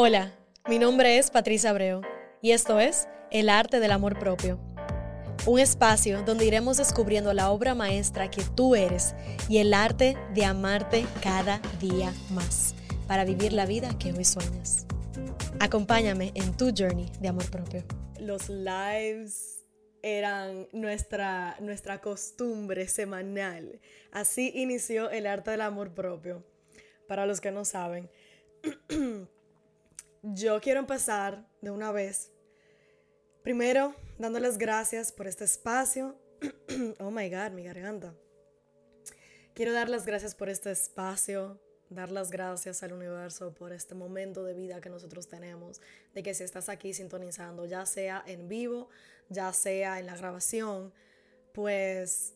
Hola, mi nombre es Patricia Abreu y esto es El Arte del Amor Propio. Un espacio donde iremos descubriendo la obra maestra que tú eres y el arte de amarte cada día más para vivir la vida que hoy sueñas. Acompáñame en tu journey de amor propio. Los lives eran nuestra, nuestra costumbre semanal. Así inició el arte del amor propio. Para los que no saben. Yo quiero empezar de una vez. Primero, dándoles gracias por este espacio. oh my God, mi garganta. Quiero dar las gracias por este espacio, dar las gracias al universo por este momento de vida que nosotros tenemos, de que si estás aquí sintonizando, ya sea en vivo, ya sea en la grabación, pues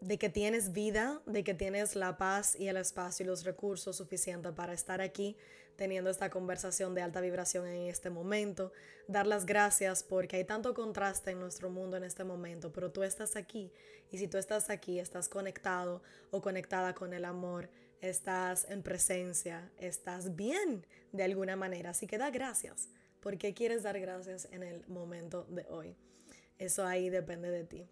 de que tienes vida, de que tienes la paz y el espacio y los recursos suficientes para estar aquí teniendo esta conversación de alta vibración en este momento. Dar las gracias porque hay tanto contraste en nuestro mundo en este momento, pero tú estás aquí y si tú estás aquí, estás conectado o conectada con el amor, estás en presencia, estás bien de alguna manera. Así que da gracias. ¿Por qué quieres dar gracias en el momento de hoy? Eso ahí depende de ti.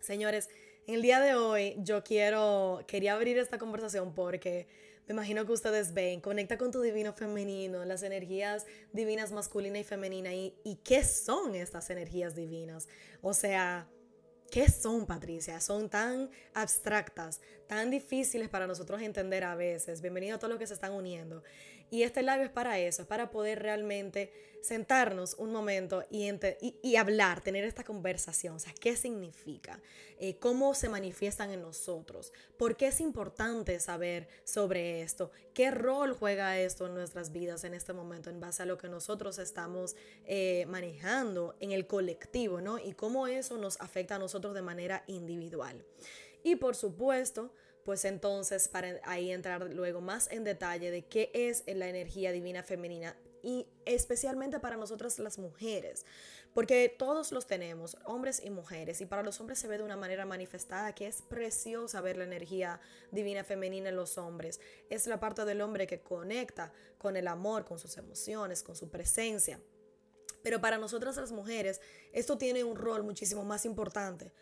Señores, en el día de hoy yo quiero, quería abrir esta conversación porque me imagino que ustedes ven, conecta con tu divino femenino, las energías divinas masculina y femenina. ¿Y, qué son estas energías divinas? O sea, ¿Qué son, Patricia? Son tan abstractas, tan difíciles para nosotros entender a veces. Bienvenido a todos los que se están uniendo. Y este live es para eso, es para poder realmente sentarnos un momento y, hablar, tener esta conversación. O sea, ¿qué significa? Eh, ¿Cómo se manifiestan en nosotros? ¿Por qué es importante saber sobre esto? ¿Qué rol juega esto en nuestras vidas en este momento en base a lo que nosotros estamos eh, manejando en el colectivo, ¿no? Y cómo eso nos afecta a nosotros de manera individual. Y por supuesto, pues entonces para ahí entrar luego más en detalle de qué es la energía divina femenina y especialmente para nosotras las mujeres, porque todos los tenemos, hombres y mujeres, y para los hombres se ve de una manera manifestada que es preciosa ver la energía divina femenina en los hombres. Es la parte del hombre que conecta con el amor, con sus emociones, con su presencia. Pero para nosotras las mujeres esto tiene un rol muchísimo más importante.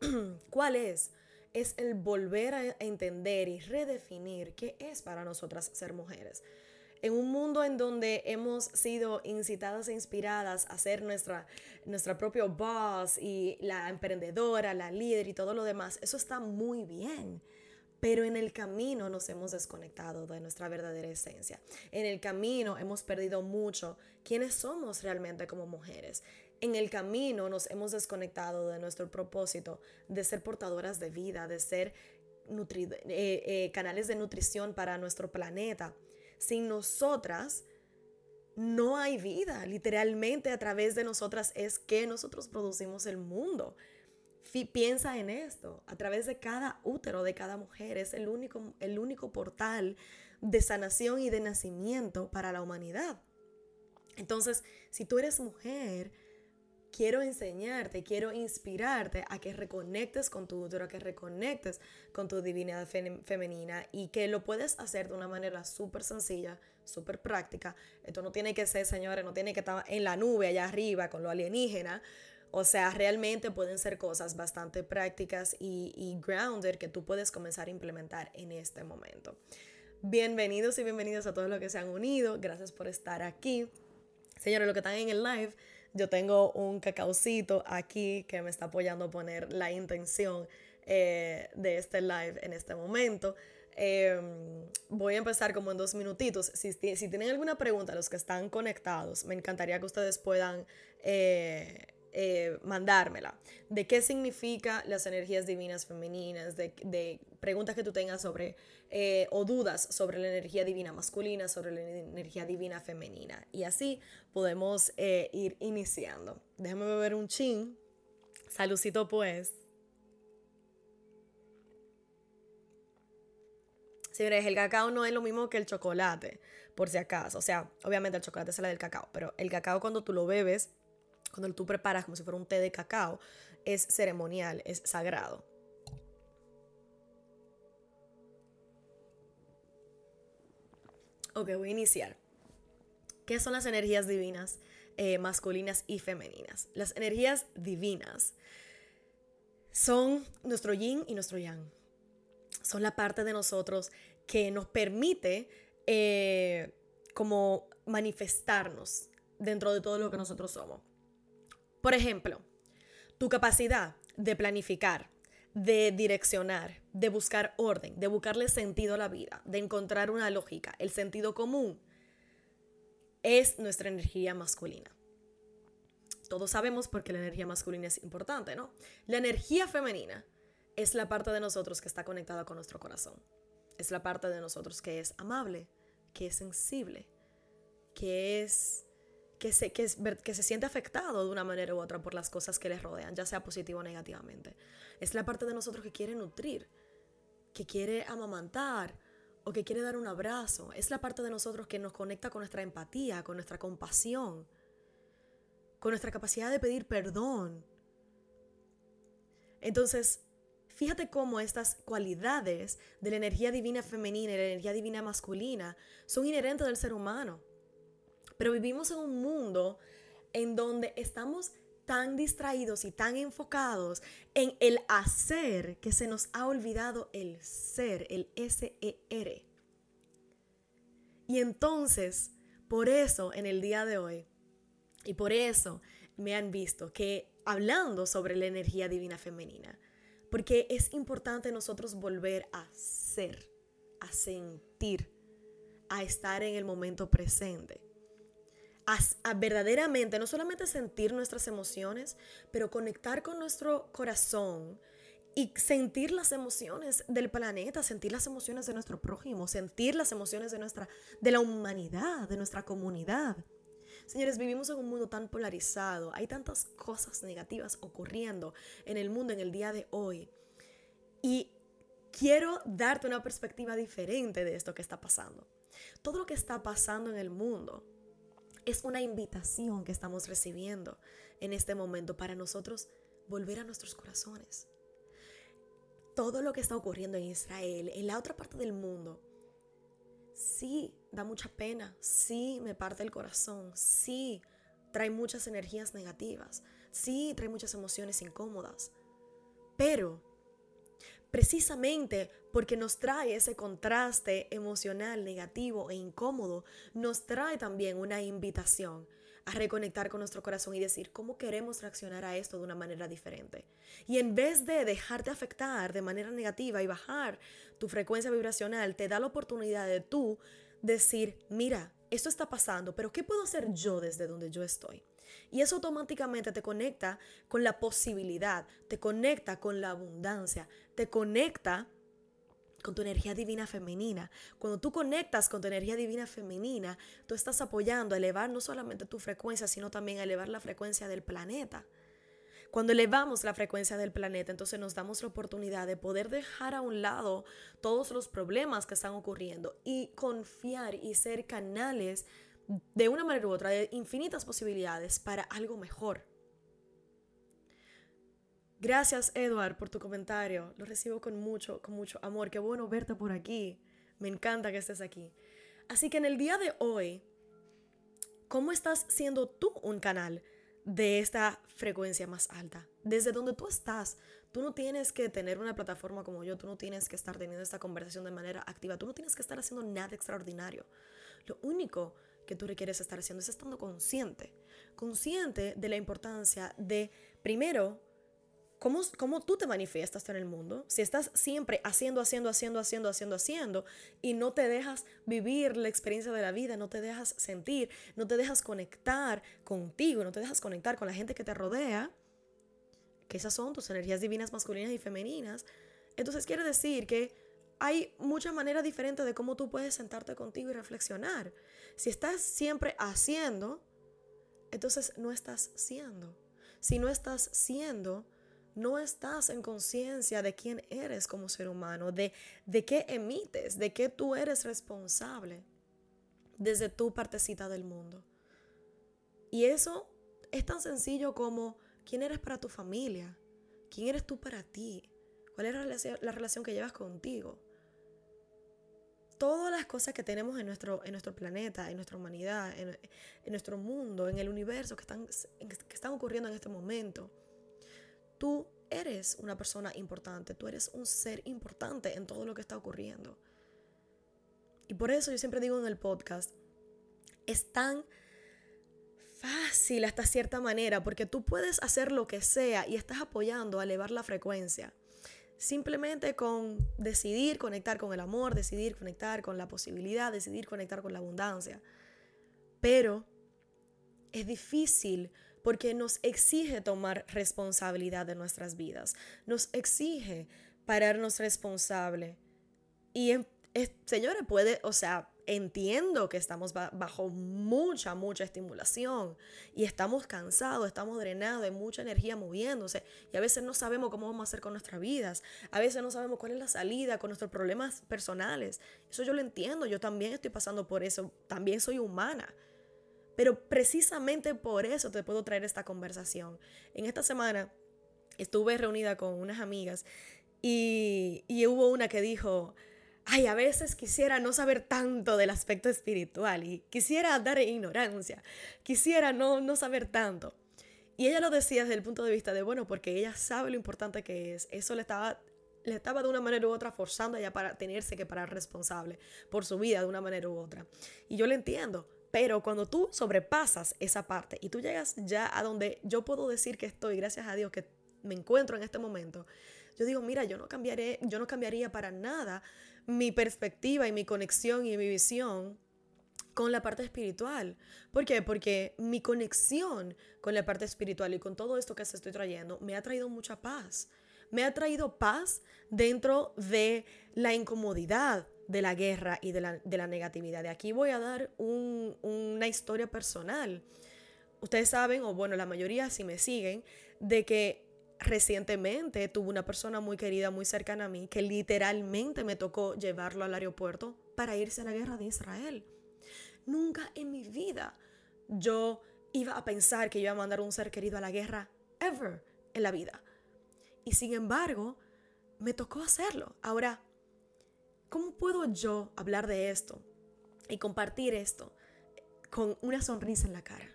¿Cuál es? Es el volver a entender y redefinir qué es para nosotras ser mujeres. En un mundo en donde hemos sido incitadas e inspiradas a ser nuestra, nuestra propia boss y la emprendedora, la líder y todo lo demás, eso está muy bien. Pero en el camino nos hemos desconectado de nuestra verdadera esencia. En el camino hemos perdido mucho quiénes somos realmente como mujeres en el camino nos hemos desconectado de nuestro propósito de ser portadoras de vida, de ser eh, eh, canales de nutrición para nuestro planeta. Sin nosotras no hay vida. Literalmente a través de nosotras es que nosotros producimos el mundo. piensa en esto. A través de cada útero de cada mujer es el único, el único portal de sanación y de nacimiento para la humanidad. Entonces, si tú eres mujer, quiero enseñarte, quiero inspirarte a que reconectes con tu útero, a que reconectes con tu divinidad femenina y que lo puedes hacer de una manera súper sencilla, súper práctica. Esto no tiene que ser, señores, no tiene que estar en la nube allá arriba con lo alienígena. O sea, realmente pueden ser cosas bastante prácticas y, y grounded que tú puedes comenzar a implementar en este momento. Bienvenidos y bienvenidos a todos los que se han unido. Gracias por estar aquí. Señores, los que están en el live, yo tengo un cacaucito aquí que me está apoyando a poner la intención eh, de este live en este momento. Em, voy a empezar como en dos minutitos. Si, tienen alguna pregunta, los que están conectados, me encantaría que ustedes puedan eh, eh, mandármela. ¿De qué significa las energías divinas femeninas? De, preguntas que tú tengas sobre eh, o dudas sobre la energía divina masculina, sobre la energía divina femenina. Y así podemos eh, ir iniciando. Déjame beber un chin. Salucito pues. Señores, el cacao no es lo mismo que el chocolate, por si acaso. O sea, obviamente el chocolate sale del cacao, pero el cacao cuando tú lo bebes cuando tú preparas como si fuera un té de cacao, es ceremonial, es sagrado. Ok, voy a iniciar. ¿Qué son las energías divinas eh, masculinas y femeninas? Las energías divinas son nuestro yin y nuestro yang. Son la parte de nosotros que nos permite eh, como manifestarnos dentro de todo lo que nosotros somos. Por ejemplo, tu capacidad de planificar, de direccionar, de buscar orden, de buscarle sentido a la vida, de encontrar una lógica, el sentido común, es nuestra energía masculina. Todos sabemos por qué la energía masculina es importante, ¿no? La energía femenina es la parte de nosotros que está conectada con nuestro corazón. Es la parte de nosotros que es amable, que es sensible, que es que se, que, que se siente afectado de una manera u otra por las cosas que les rodean, ya sea positivo o negativamente. Es la parte de nosotros que quiere nutrir, que quiere amamantar o que quiere dar un abrazo. Es la parte de nosotros que nos conecta con nuestra empatía, con nuestra compasión, con nuestra capacidad de pedir perdón. Entonces, Fíjate cómo estas cualidades de la energía divina femenina y la energía divina masculina son inherentes del ser humano. Pero vivimos en un mundo en donde estamos tan distraídos y tan enfocados en el hacer que se nos ha olvidado el ser, el S-E-R. Y entonces, por eso en el día de hoy, y por eso me han visto que hablando sobre la energía divina femenina, porque es importante nosotros volver a ser, a sentir, a estar en el momento presente. A, verdaderamente, no solamente sentir nuestras emociones, pero conectar con nuestro corazón y sentir las emociones del planeta, sentir las emociones de nuestro prójimo, sentir las emociones de nuestra de la humanidad, de nuestra comunidad. Señores, vivimos en un mundo tan polarizado, hay tantas cosas negativas ocurriendo en el mundo en el día de hoy. Y quiero darte una perspectiva diferente de esto que está pasando. Todo lo que está pasando en el mundo es una invitación que estamos recibiendo en este momento para nosotros volver a nuestros corazones. Todo lo que está ocurriendo en Israel, en la otra parte del mundo, sí da mucha pena, sí me parte el corazón, sí trae muchas energías negativas, sí trae muchas emociones incómodas, pero precisamente porque nos trae ese contraste emocional negativo e incómodo, nos trae también una invitación a reconectar con nuestro corazón y decir cómo queremos reaccionar a esto de una manera diferente. Y en vez de dejarte afectar de manera negativa y bajar tu frecuencia vibracional, te da la oportunidad de tú decir, mira, esto está pasando, pero ¿qué puedo hacer yo desde donde yo estoy? Y eso automáticamente te conecta con la posibilidad, te conecta con la abundancia, te conecta con tu energía divina femenina. Cuando tú conectas con tu energía divina femenina, tú estás apoyando a elevar no solamente tu frecuencia, sino también a elevar la frecuencia del planeta. Cuando elevamos la frecuencia del planeta, entonces nos damos la oportunidad de poder dejar a un lado todos los problemas que están ocurriendo y confiar y ser canales de una manera u otra de infinitas posibilidades para algo mejor. Gracias, Edward, por tu comentario. Lo recibo con mucho, con mucho amor. Qué bueno verte por aquí. Me encanta que estés aquí. Así que en el día de hoy, ¿cómo estás siendo tú un canal de esta frecuencia más alta? Desde donde tú estás, tú no tienes que tener una plataforma como yo, tú no tienes que estar teniendo esta conversación de manera activa, tú no tienes que estar haciendo nada extraordinario. Lo único que tú requieres estar haciendo es estando consciente, consciente de la importancia de, primero, ¿Cómo, tú te manifiestas en el mundo? Si estás siempre haciendo, haciendo, haciendo, haciendo, haciendo, haciendo y no te dejas vivir la experiencia de la vida, no te dejas sentir, no te dejas conectar contigo, no te dejas conectar con la gente que te rodea, que esas son tus energías divinas masculinas y femeninas, entonces quiere decir que hay muchas maneras diferentes de cómo tú puedes sentarte contigo y reflexionar. Si estás siempre haciendo, entonces no estás siendo. Si no estás siendo, no estás en conciencia de quién eres como ser humano, de, de qué emites, de qué tú eres responsable desde tu partecita del mundo. Y eso es tan sencillo como quién eres para tu familia, quién eres tú para ti, cuál es la relación que llevas contigo. todas las cosas que tenemos en nuestro, en nuestro planeta, en nuestra humanidad, en, nuestro mundo, en el universo que están, que están ocurriendo en este momento. Tú eres una persona importante, tú eres un ser importante en todo lo que está ocurriendo. Y por eso yo siempre digo en el podcast, es tan fácil hasta cierta manera, porque tú puedes hacer lo que sea y estás apoyando a elevar la frecuencia. Simplemente con decidir conectar con el amor, decidir conectar con la posibilidad, decidir conectar con la abundancia. Pero es difícil porque nos exige tomar responsabilidad de nuestras vidas, nos exige pararnos responsable. Y, señores, puede, o sea, entiendo que estamos bajo mucha, mucha estimulación y estamos cansados, estamos drenados, de mucha energía moviéndose y a veces no sabemos cómo vamos a hacer con nuestras vidas, a veces no sabemos cuál es la salida con nuestros problemas personales. Eso yo lo entiendo, yo también estoy pasando por eso, también soy humana. Pero precisamente por eso te puedo traer esta conversación. En esta semana estuve reunida con unas amigas y, y hubo una que dijo, ay, a veces quisiera no saber tanto del aspecto espiritual y quisiera dar ignorancia, quisiera no, no saber tanto. Y ella lo decía desde el punto de vista de, bueno, porque ella sabe lo importante que es. Eso le estaba, le estaba de una manera u otra forzando a para tenerse que parar responsable por su vida de una manera u otra. Y yo le entiendo. Pero cuando tú sobrepasas esa parte y tú llegas ya a donde yo puedo decir que estoy, gracias a Dios que me encuentro en este momento, yo digo, mira, yo no cambiaré, yo no cambiaría para nada mi perspectiva y mi conexión y mi visión con la parte espiritual. ¿Por qué? Porque mi conexión con la parte espiritual y con todo esto que se estoy trayendo me ha traído mucha paz. Me ha traído paz dentro de la incomodidad de la guerra y de la, negatividad. De aquí voy a dar una historia personal. Ustedes saben, o bueno, la mayoría si me siguen, de que recientemente tuve una persona muy querida, muy cercana a mí, que literalmente me tocó llevarlo al aeropuerto para irse a la guerra de Israel. Nunca en mi vida yo iba a pensar que iba a mandar un ser querido a la guerra, ever en la vida. Y sin embargo, me tocó hacerlo. Ahora, ¿cómo puedo yo hablar de esto y compartir esto con una sonrisa en la cara?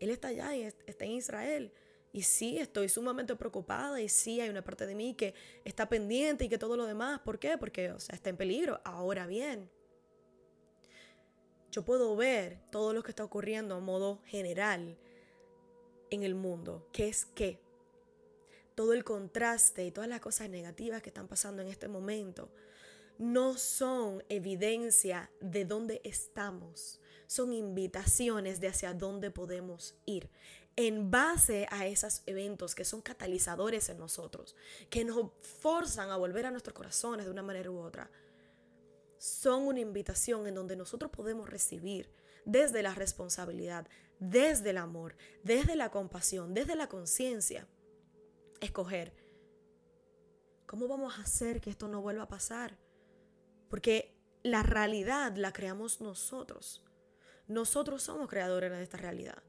Él está allá y está en Israel y sí, estoy sumamente preocupada y sí, hay una parte de mí que está pendiente y que todo lo demás. ¿Por qué? Porque, está en peligro. Ahora bien, yo puedo ver todo lo que está ocurriendo a modo general en el mundo, que es que todo el contraste y todas las cosas negativas que están pasando en este momento no son evidencia de dónde estamos, son invitaciones de hacia dónde podemos ir en base a esos eventos que son catalizadores en nosotros, que nos forzan a volver a nuestros corazones de una manera u otra, son una invitación en donde nosotros podemos recibir desde la responsabilidad, desde el amor, desde la compasión, desde la conciencia, escoger cómo vamos a hacer que esto no vuelva a pasar. Porque la realidad la creamos nosotros. Nosotros somos creadores de esta realidad.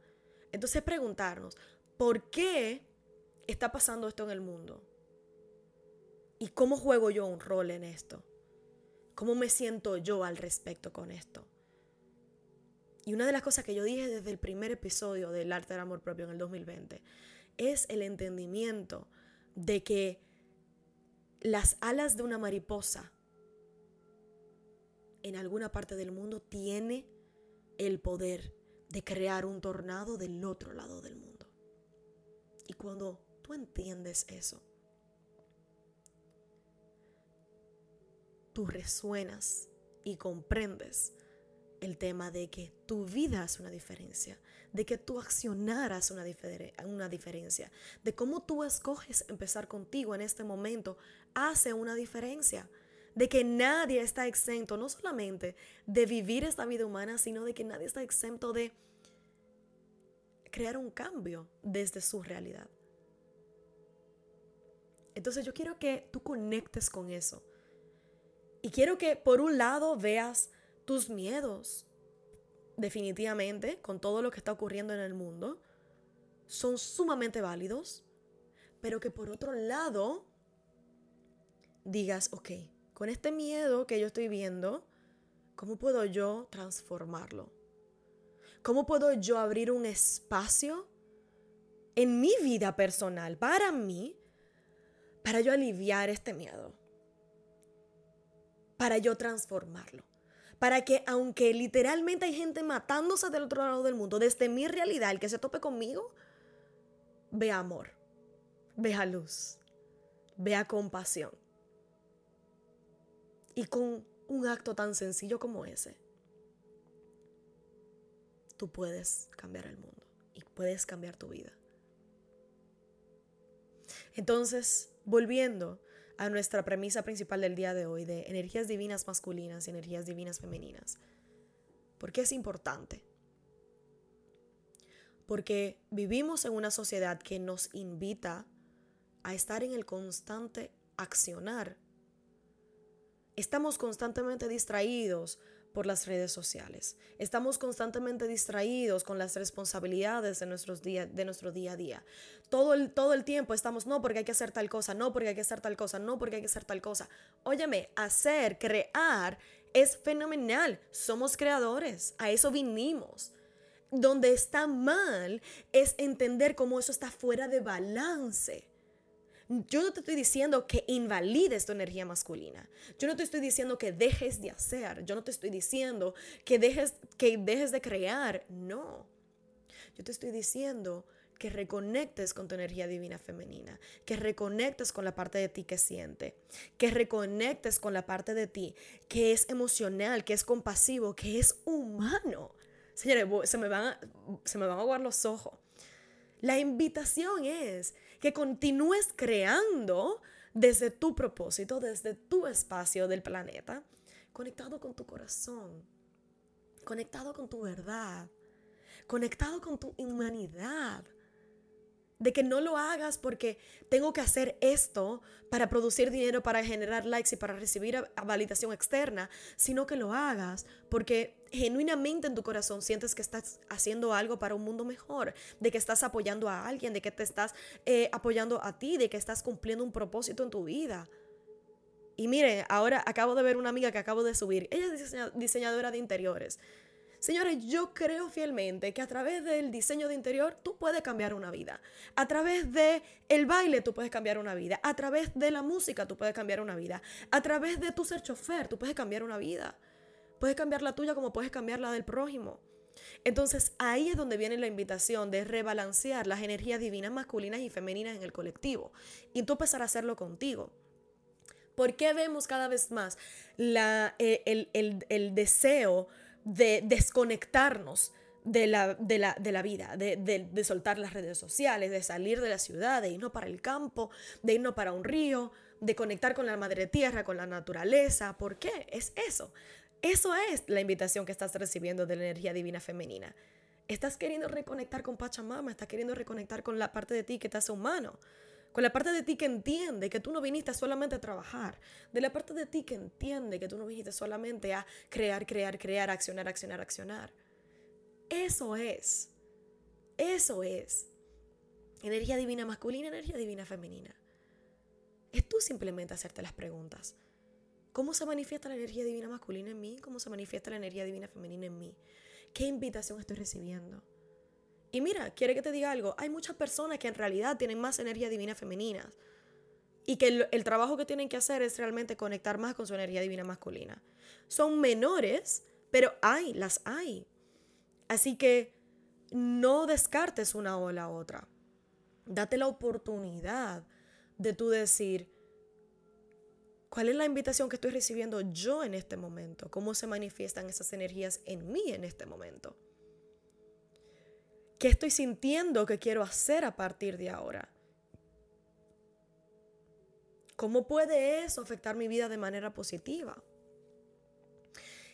Entonces preguntarnos, ¿por qué está pasando esto en el mundo? ¿Y cómo juego yo un rol en esto? ¿Cómo me siento yo al respecto con esto? Y una de las cosas que yo dije desde el primer episodio del arte del amor propio en el 2020 es el entendimiento de que las alas de una mariposa en alguna parte del mundo tiene el poder de crear un tornado del otro lado del mundo. Y cuando tú entiendes eso, tú resuenas y comprendes el tema de que tu vida hace una diferencia, de que tú accionaras una, una diferencia, de cómo tú escoges empezar contigo en este momento hace una diferencia de que nadie está exento, no solamente de vivir esta vida humana, sino de que nadie está exento de crear un cambio desde su realidad. Entonces yo quiero que tú conectes con eso. Y quiero que por un lado veas tus miedos, definitivamente, con todo lo que está ocurriendo en el mundo, son sumamente válidos, pero que por otro lado digas, ok, con este miedo que yo estoy viendo, ¿Cómo puedo yo transformarlo? ¿Cómo puedo yo abrir un espacio en mi vida personal, para mí, para yo aliviar este miedo? Para yo transformarlo. Para que aunque literalmente hay gente matándose del otro lado del mundo, desde mi realidad, el que se tope conmigo, vea amor, vea luz, vea compasión. Y con un acto tan sencillo como ese, tú puedes cambiar el mundo y puedes cambiar tu vida. Entonces, volviendo a nuestra premisa principal del día de hoy de energías divinas masculinas y energías divinas femeninas. ¿Por qué es importante? Porque vivimos en una sociedad que nos invita a estar en el constante accionar. Estamos constantemente distraídos por las redes sociales. Estamos constantemente distraídos con las responsabilidades de, nuestros día, de nuestro día a día. Todo el, todo el tiempo estamos, no porque hay que hacer tal cosa, no porque hay que hacer tal cosa, no porque hay que hacer tal cosa. Óyeme, hacer, crear es fenomenal. Somos creadores, a eso vinimos. Donde está mal es entender cómo eso está fuera de balance. Yo no te estoy diciendo que invalides tu energía masculina. Yo no te estoy diciendo que dejes de hacer. Yo no te estoy diciendo que dejes, que dejes de crear. No. Yo te estoy diciendo que reconectes con tu energía divina femenina, que reconectes con la parte de ti que siente, que reconectes con la parte de ti que es emocional, que es compasivo, que es humano. Señores, se me van se me van a aguar los ojos. La invitación es que continúes creando desde tu propósito, desde tu espacio del planeta, conectado con tu corazón, conectado con tu verdad, conectado con tu humanidad, de que no lo hagas porque tengo que hacer esto para producir dinero, para generar likes y para recibir validación externa, sino que lo hagas porque genuinamente en tu corazón sientes que estás haciendo algo para un mundo mejor, de que estás apoyando a alguien, de que te estás eh, apoyando a ti, de que estás cumpliendo un propósito en tu vida. Y mire, ahora acabo de ver una amiga que acabo de subir. Ella es diseñadora de interiores. Señores, yo creo fielmente que a través del diseño de interior tú puedes cambiar una vida. A través de baile tú puedes cambiar una vida. A través de la música tú puedes cambiar una vida. A través de tu ser chofer tú puedes cambiar una vida. Puedes cambiar la tuya como puedes cambiar la del prójimo. Entonces ahí es donde viene la invitación de rebalancear las energías divinas masculinas y femeninas en el colectivo. Y tú empezar a hacerlo contigo. ¿Por qué vemos cada vez más eh, el, deseo de desconectarnos de la vida, de, de, soltar las redes sociales, de salir de la ciudad, de irnos para el campo, de irnos para un río, de conectar con la madre tierra, con la naturaleza. ¿Por qué? Es eso. Eso es la invitación que estás recibiendo de la energía divina femenina. Estás queriendo reconectar con Pachamama, estás queriendo reconectar con la parte de ti que te hace humano con la parte de ti que entiende que tú no viniste solamente a trabajar, de la parte de ti que entiende que tú no viniste solamente a crear, crear, crear, accionar, accionar, accionar. Eso es, eso es energía divina masculina, energía divina femenina. Es tú simplemente hacerte las preguntas. ¿Cómo se manifiesta la energía divina masculina en mí? ¿Cómo se manifiesta la energía divina femenina en mí? ¿Qué invitación estoy recibiendo? Y mira, quiere que te diga algo, hay muchas personas que en realidad tienen más energía divina femenina y que el, trabajo que tienen que hacer es realmente conectar más con su energía divina masculina. Son menores, pero hay, las hay. Así que no descartes una o la otra. Date la oportunidad de tú decir, ¿cuál es la invitación que estoy recibiendo yo en este momento? ¿Cómo se manifiestan esas energías en mí en este momento? ¿Qué estoy sintiendo que quiero hacer a partir de ahora? ¿Cómo puede eso afectar mi vida de manera positiva?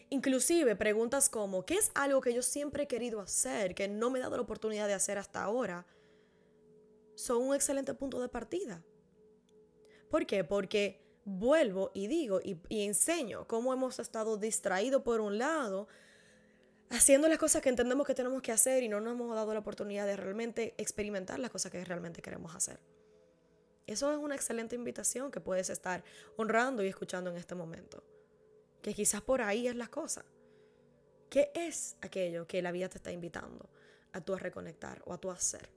Inclusive preguntas como, ¿qué es algo que yo siempre he querido hacer, que no me he dado la oportunidad de hacer hasta ahora? Son un excelente punto de partida. ¿Por qué? Porque vuelvo y digo y, enseño cómo hemos estado distraídos por un lado haciendo las cosas que entendemos que tenemos que hacer y no nos hemos dado la oportunidad de realmente experimentar las cosas que realmente queremos hacer. Eso es una excelente invitación que puedes estar honrando y escuchando en este momento. Que quizás por ahí es la cosa. ¿Qué es aquello que la vida te está invitando a tú a reconectar o a tú a hacer?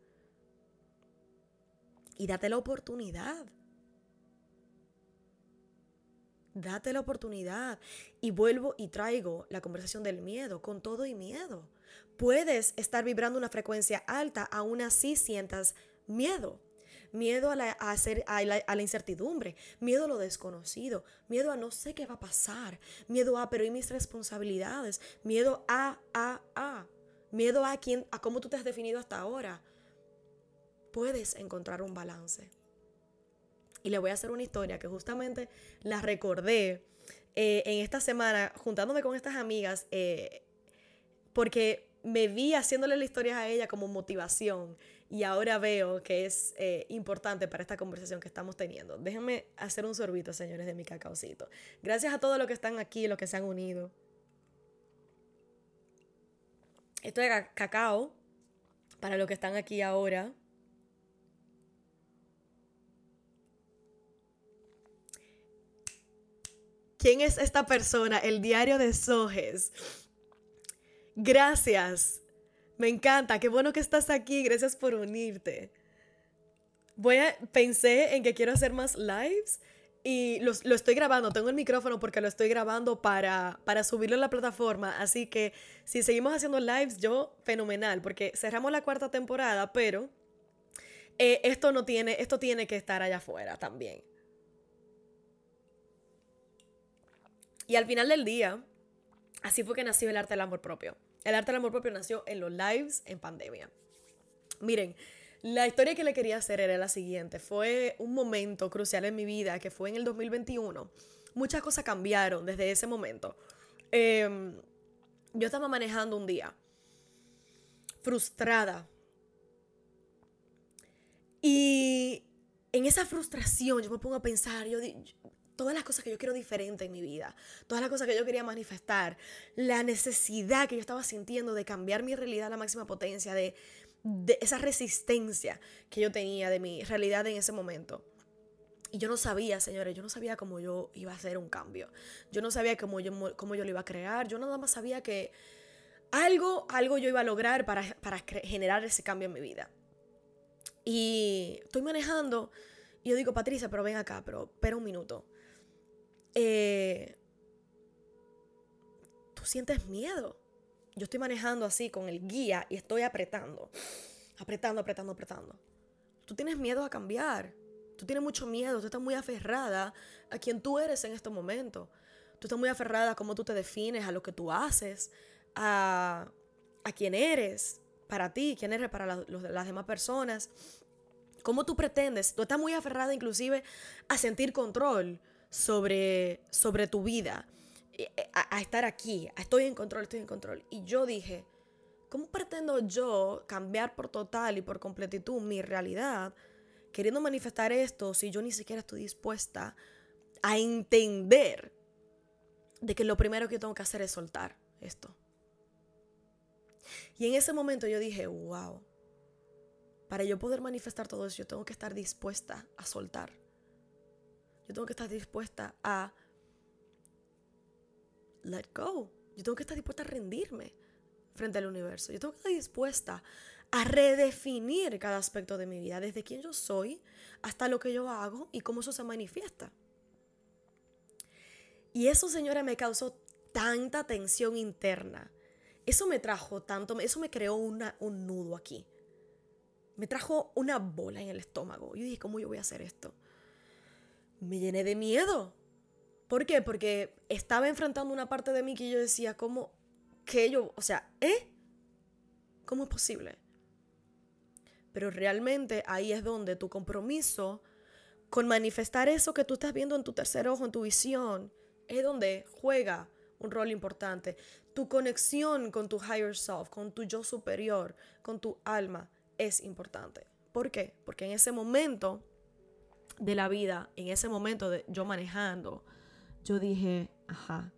Y date la oportunidad. Date la oportunidad. Y vuelvo y traigo la conversación del miedo, con todo y miedo. Puedes estar vibrando una frecuencia alta, aún así sientas miedo. Miedo a la, a, a, la, incertidumbre, miedo a lo desconocido, miedo a no sé qué va a pasar, miedo a, pero y mis responsabilidades, miedo a, a, a, miedo a quién, a cómo tú te has definido hasta ahora. Puedes encontrar un balance. Y le voy a hacer una historia que justamente la recordé eh, en esta semana juntándome con estas amigas eh, porque me vi haciéndole la historia a ella como motivación y ahora veo que es eh, importante para esta conversación que estamos teniendo. Déjenme hacer un sorbito, señores, de mi cacaocito. Gracias a todos los que están aquí, los que se han unido. Esto es cacao para los que están aquí ahora. ¿Quién es esta persona? El diario de Sojes. Gracias. Me encanta. Qué bueno que estás aquí. Gracias por unirte. Voy pensé en que quiero hacer más lives y lo, estoy grabando. Tengo el micrófono porque lo estoy grabando para, para subirlo a la plataforma. Así que si seguimos haciendo lives, yo fenomenal, porque cerramos la cuarta temporada, pero eh, esto no tiene, esto tiene que estar allá afuera también. Y al final del día, así fue que nació el arte del amor propio. El arte del amor propio nació en los lives en pandemia. Miren, la historia que le quería hacer era la siguiente. Fue un momento crucial en mi vida que fue en el 2021. Muchas cosas cambiaron desde ese momento. Em, yo estaba manejando un día frustrada. Y en esa frustración yo me pongo a pensar, yo, todas las cosas que yo quiero diferente en mi vida, todas las cosas que yo quería manifestar, la necesidad que yo estaba sintiendo de cambiar mi realidad a la máxima potencia, de, esa resistencia que yo tenía de mi realidad en ese momento. Y yo no sabía, señores, yo no sabía cómo yo iba a hacer un cambio. Yo no sabía cómo yo, cómo yo lo iba a crear. Yo nada más sabía que algo, algo yo iba a lograr para, para generar ese cambio en mi vida. Y estoy manejando y yo digo, Patricia, pero ven acá, pero espera un minuto. Eh, tú sientes miedo. Yo estoy manejando así con el guía y estoy apretando, apretando, apretando, apretando. Tú tienes miedo a cambiar. Tú tienes mucho miedo, tú estás muy aferrada a quien tú eres en este momento. Tú estás muy aferrada a cómo tú te defines, a lo que tú haces, a, a quién eres para ti, quién eres para las demás personas. ¿Cómo tú pretendes? Tú estás muy aferrada inclusive a sentir control sobre, sobre tu vida, eh, eh, a, estar aquí, estoy en control, estoy en control. Y yo dije, ¿cómo pretendo yo cambiar por total y por completitud mi realidad queriendo manifestar esto si yo ni siquiera estoy dispuesta a entender de que lo primero que tengo que hacer es soltar esto? Y en ese momento yo dije, wow, para yo poder manifestar todo eso, yo tengo que estar dispuesta a soltar. Yo tengo que estar dispuesta a let go. Yo tengo que estar dispuesta a rendirme frente al universo. Yo tengo que estar dispuesta a redefinir cada aspecto de mi vida, desde quién yo soy hasta lo que yo hago y cómo eso se manifiesta. Y eso, señora, me causó tanta tensión interna. Eso me trajo tanto, eso me creó un nudo aquí. Me trajo una bola en el estómago. Yo dije, ¿cómo yo voy a hacer esto? Me llené de miedo. ¿Por qué? Porque estaba enfrentando una parte de mí que yo decía, ¿cómo? Que yo, o sea, ¿eh? ¿Cómo es posible? Pero realmente ahí es donde tu compromiso con manifestar eso que tú estás viendo en tu tercer ojo, en tu visión, es donde juega un rol importante. Tu conexión con tu higher self, con tu yo superior, con tu alma, es importante. ¿Por qué? Porque en ese momento de la vida, en ese momento de yo manejando, yo dije, ajá,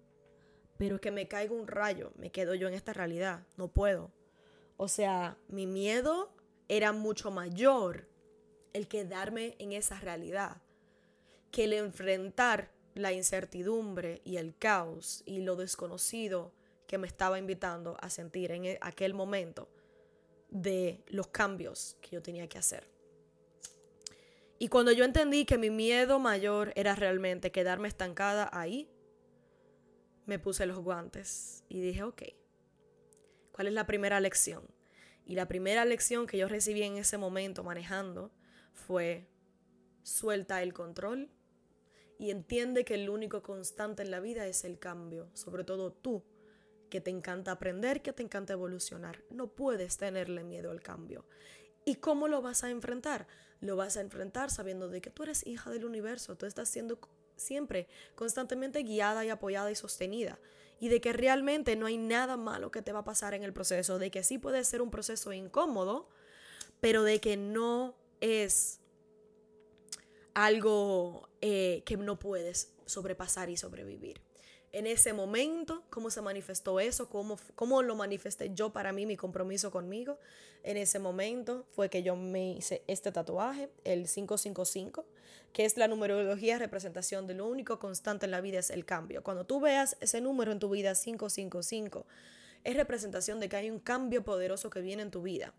pero que me caiga un rayo, me quedo yo en esta realidad, no puedo. O sea, mi miedo era mucho mayor el quedarme en esa realidad que el enfrentar la incertidumbre y el caos y lo desconocido que me estaba invitando a sentir en e, aquel momento de los cambios que yo tenía que hacer. Y cuando yo entendí que mi miedo mayor era realmente quedarme estancada ahí, me puse los guantes y dije, ok, ¿cuál es la primera lección? Y la primera lección que yo recibí en ese momento manejando fue, suelta el control y entiende que el único constante en la vida es el cambio, sobre todo tú, que te encanta aprender, que te encanta evolucionar. No puedes tenerle miedo al cambio. ¿Y cómo lo vas a enfrentar? Lo vas a enfrentar sabiendo de que tú eres hija del universo, tú estás siendo siempre constantemente guiada y apoyada y sostenida. Y de que realmente no hay nada malo que te va a pasar en el proceso, de que sí puede ser un proceso incómodo, pero de que no es algo eh, que no puedes sobrepasar y sobrevivir. En ese momento, cómo se manifestó eso, cómo, cómo lo manifesté yo para mí, mi compromiso conmigo. En ese momento fue que yo me hice este tatuaje, el 555, que es la numerología representación de lo único constante en la vida es el cambio. Cuando tú veas ese número en tu vida, 555, es representación de que hay un cambio poderoso que viene en tu vida.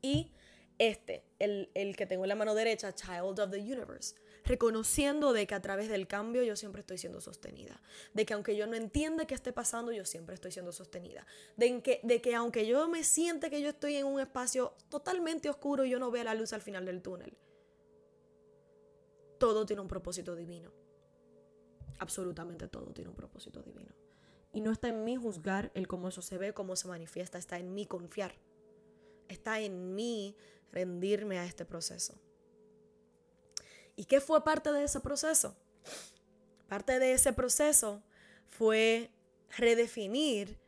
Y este, el, que tengo en la mano derecha, Child of the Universe, reconociendo de que a través del cambio yo siempre estoy siendo sostenida, de que aunque yo no entienda qué esté pasando, yo siempre estoy siendo sostenida, de que, de que aunque yo me siente que yo estoy en un espacio totalmente oscuro y yo no vea la luz al final del túnel, todo tiene un propósito divino. Absolutamente todo tiene un propósito divino. Y no está en mí juzgar el cómo eso se ve, cómo se manifiesta, está en mí confiar. Está en mí rendirme a este proceso. ¿Y qué fue parte de ese proceso? Parte de ese proceso fue redefinir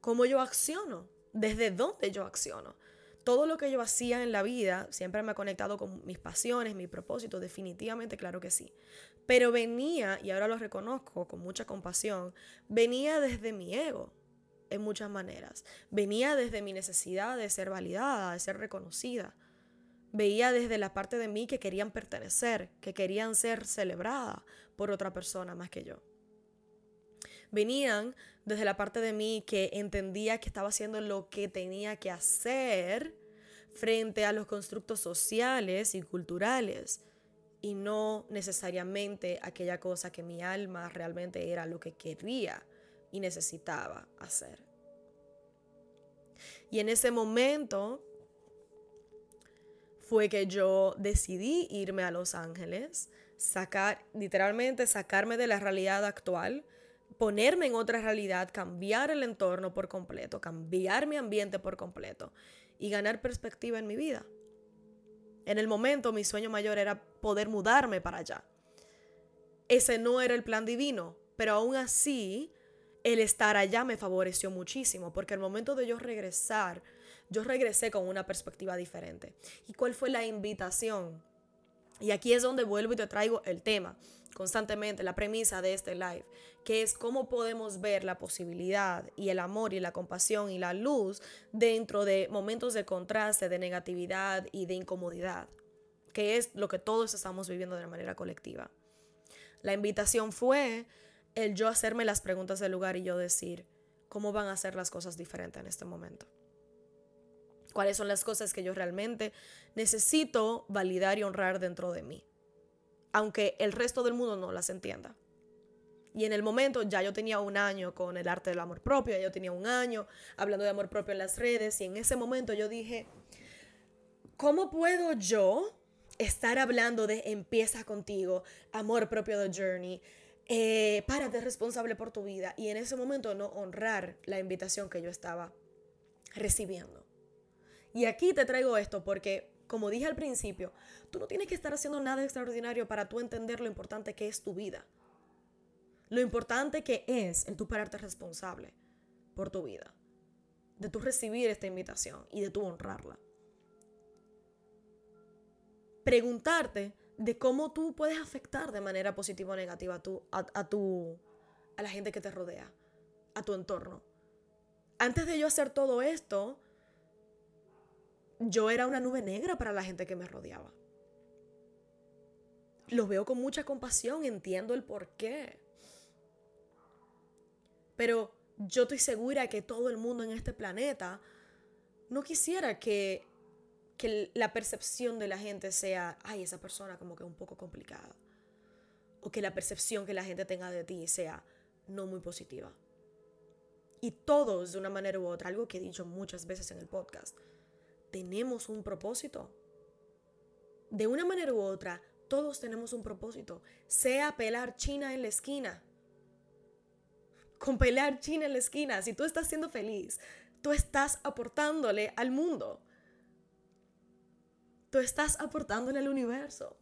cómo yo acciono, desde dónde yo acciono. Todo lo que yo hacía en la vida siempre me ha conectado con mis pasiones, mis propósitos, definitivamente, claro que sí. Pero venía, y ahora lo reconozco con mucha compasión, venía desde mi ego, en muchas maneras. Venía desde mi necesidad de ser validada, de ser reconocida veía desde la parte de mí que querían pertenecer, que querían ser celebrada por otra persona más que yo. Venían desde la parte de mí que entendía que estaba haciendo lo que tenía que hacer frente a los constructos sociales y culturales y no necesariamente aquella cosa que mi alma realmente era lo que quería y necesitaba hacer. Y en ese momento fue que yo decidí irme a Los Ángeles, sacar, literalmente sacarme de la realidad actual, ponerme en otra realidad, cambiar el entorno por completo, cambiar mi ambiente por completo y ganar perspectiva en mi vida. En el momento mi sueño mayor era poder mudarme para allá. Ese no era el plan divino, pero aún así el estar allá me favoreció muchísimo, porque el momento de yo regresar yo regresé con una perspectiva diferente. ¿Y cuál fue la invitación? Y aquí es donde vuelvo y te traigo el tema constantemente, la premisa de este live, que es cómo podemos ver la posibilidad y el amor y la compasión y la luz dentro de momentos de contraste, de negatividad y de incomodidad, que es lo que todos estamos viviendo de manera colectiva. La invitación fue el yo hacerme las preguntas del lugar y yo decir, ¿cómo van a ser las cosas diferentes en este momento? Cuáles son las cosas que yo realmente necesito validar y honrar dentro de mí, aunque el resto del mundo no las entienda. Y en el momento ya yo tenía un año con el arte del amor propio, ya yo tenía un año hablando de amor propio en las redes y en ese momento yo dije, ¿cómo puedo yo estar hablando de empieza contigo, amor propio de Journey, eh, párate responsable por tu vida y en ese momento no honrar la invitación que yo estaba recibiendo? Y aquí te traigo esto porque, como dije al principio, tú no tienes que estar haciendo nada extraordinario para tú entender lo importante que es tu vida. Lo importante que es el tú pararte responsable por tu vida. De tú recibir esta invitación y de tú honrarla. Preguntarte de cómo tú puedes afectar de manera positiva o negativa a, tu, a, tu, a la gente que te rodea, a tu entorno. Antes de yo hacer todo esto, yo era una nube negra para la gente que me rodeaba. Los veo con mucha compasión, entiendo el por qué. Pero yo estoy segura que todo el mundo en este planeta no quisiera que, que la percepción de la gente sea, ay, esa persona como que un poco complicada. O que la percepción que la gente tenga de ti sea no muy positiva. Y todos, de una manera u otra, algo que he dicho muchas veces en el podcast, tenemos un propósito. De una manera u otra, todos tenemos un propósito. Sea pelar China en la esquina. Con pelar China en la esquina, si tú estás siendo feliz, tú estás aportándole al mundo. Tú estás aportándole al universo.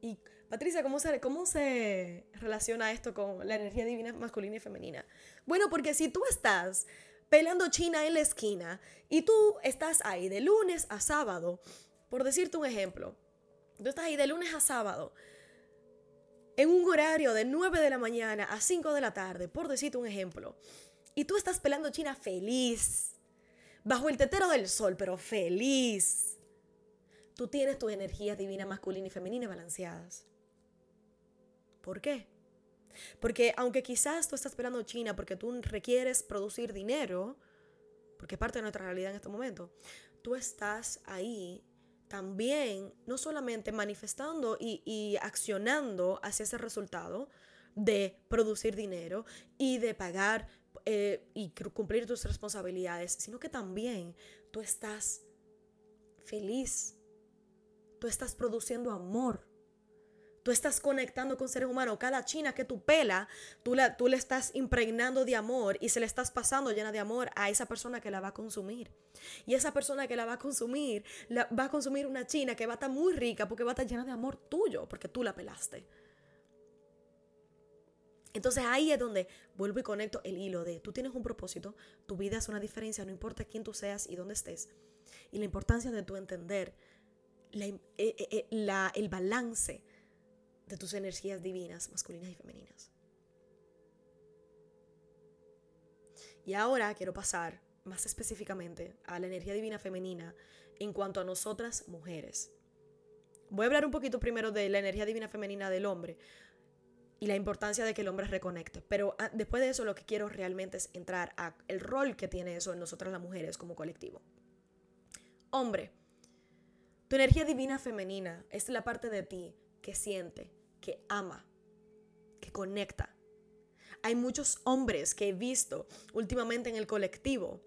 Y Patricia, ¿cómo se, ¿cómo se relaciona esto con la energía divina masculina y femenina? Bueno, porque si tú estás pelando China en la esquina y tú estás ahí de lunes a sábado, por decirte un ejemplo, tú estás ahí de lunes a sábado, en un horario de 9 de la mañana a 5 de la tarde, por decirte un ejemplo, y tú estás pelando China feliz, bajo el tetero del sol, pero feliz. Tú tienes tus energías divinas masculina y femenina balanceadas. ¿Por qué? Porque aunque quizás tú estás esperando China porque tú requieres producir dinero, porque es parte de nuestra realidad en este momento, tú estás ahí también no solamente manifestando y, accionando hacia ese resultado de producir dinero y de pagar eh, y cumplir tus responsabilidades, sino que también tú estás feliz, tú estás produciendo amor Tú estás conectando con seres humanos. Cada china que tú pela, tú, la, tú le estás impregnando de amor y se le estás pasando llena de amor a esa persona que la va a consumir. Y esa persona que la va a consumir, la, va a consumir una china que va a estar muy rica porque va a estar llena de amor tuyo, porque tú la pelaste. Entonces ahí es donde vuelvo y conecto el hilo de tú tienes un propósito, tu vida es una diferencia, no importa quién tú seas y dónde estés. Y la importancia de tu entender eh, eh, eh, el balance de tus energías divinas, masculinas y femeninas. Y ahora quiero pasar más específicamente a la energía divina femenina en cuanto a nosotras mujeres. Voy a hablar un poquito primero de la energía divina femenina del hombre y la importancia de que el hombre reconecte, pero ah, después de eso lo que quiero realmente es entrar a el rol que tiene eso en nosotras las mujeres como colectivo. Hombre, tu energía divina femenina es la parte de ti que siente, que ama, que conecta. Hay muchos hombres que he visto últimamente en el colectivo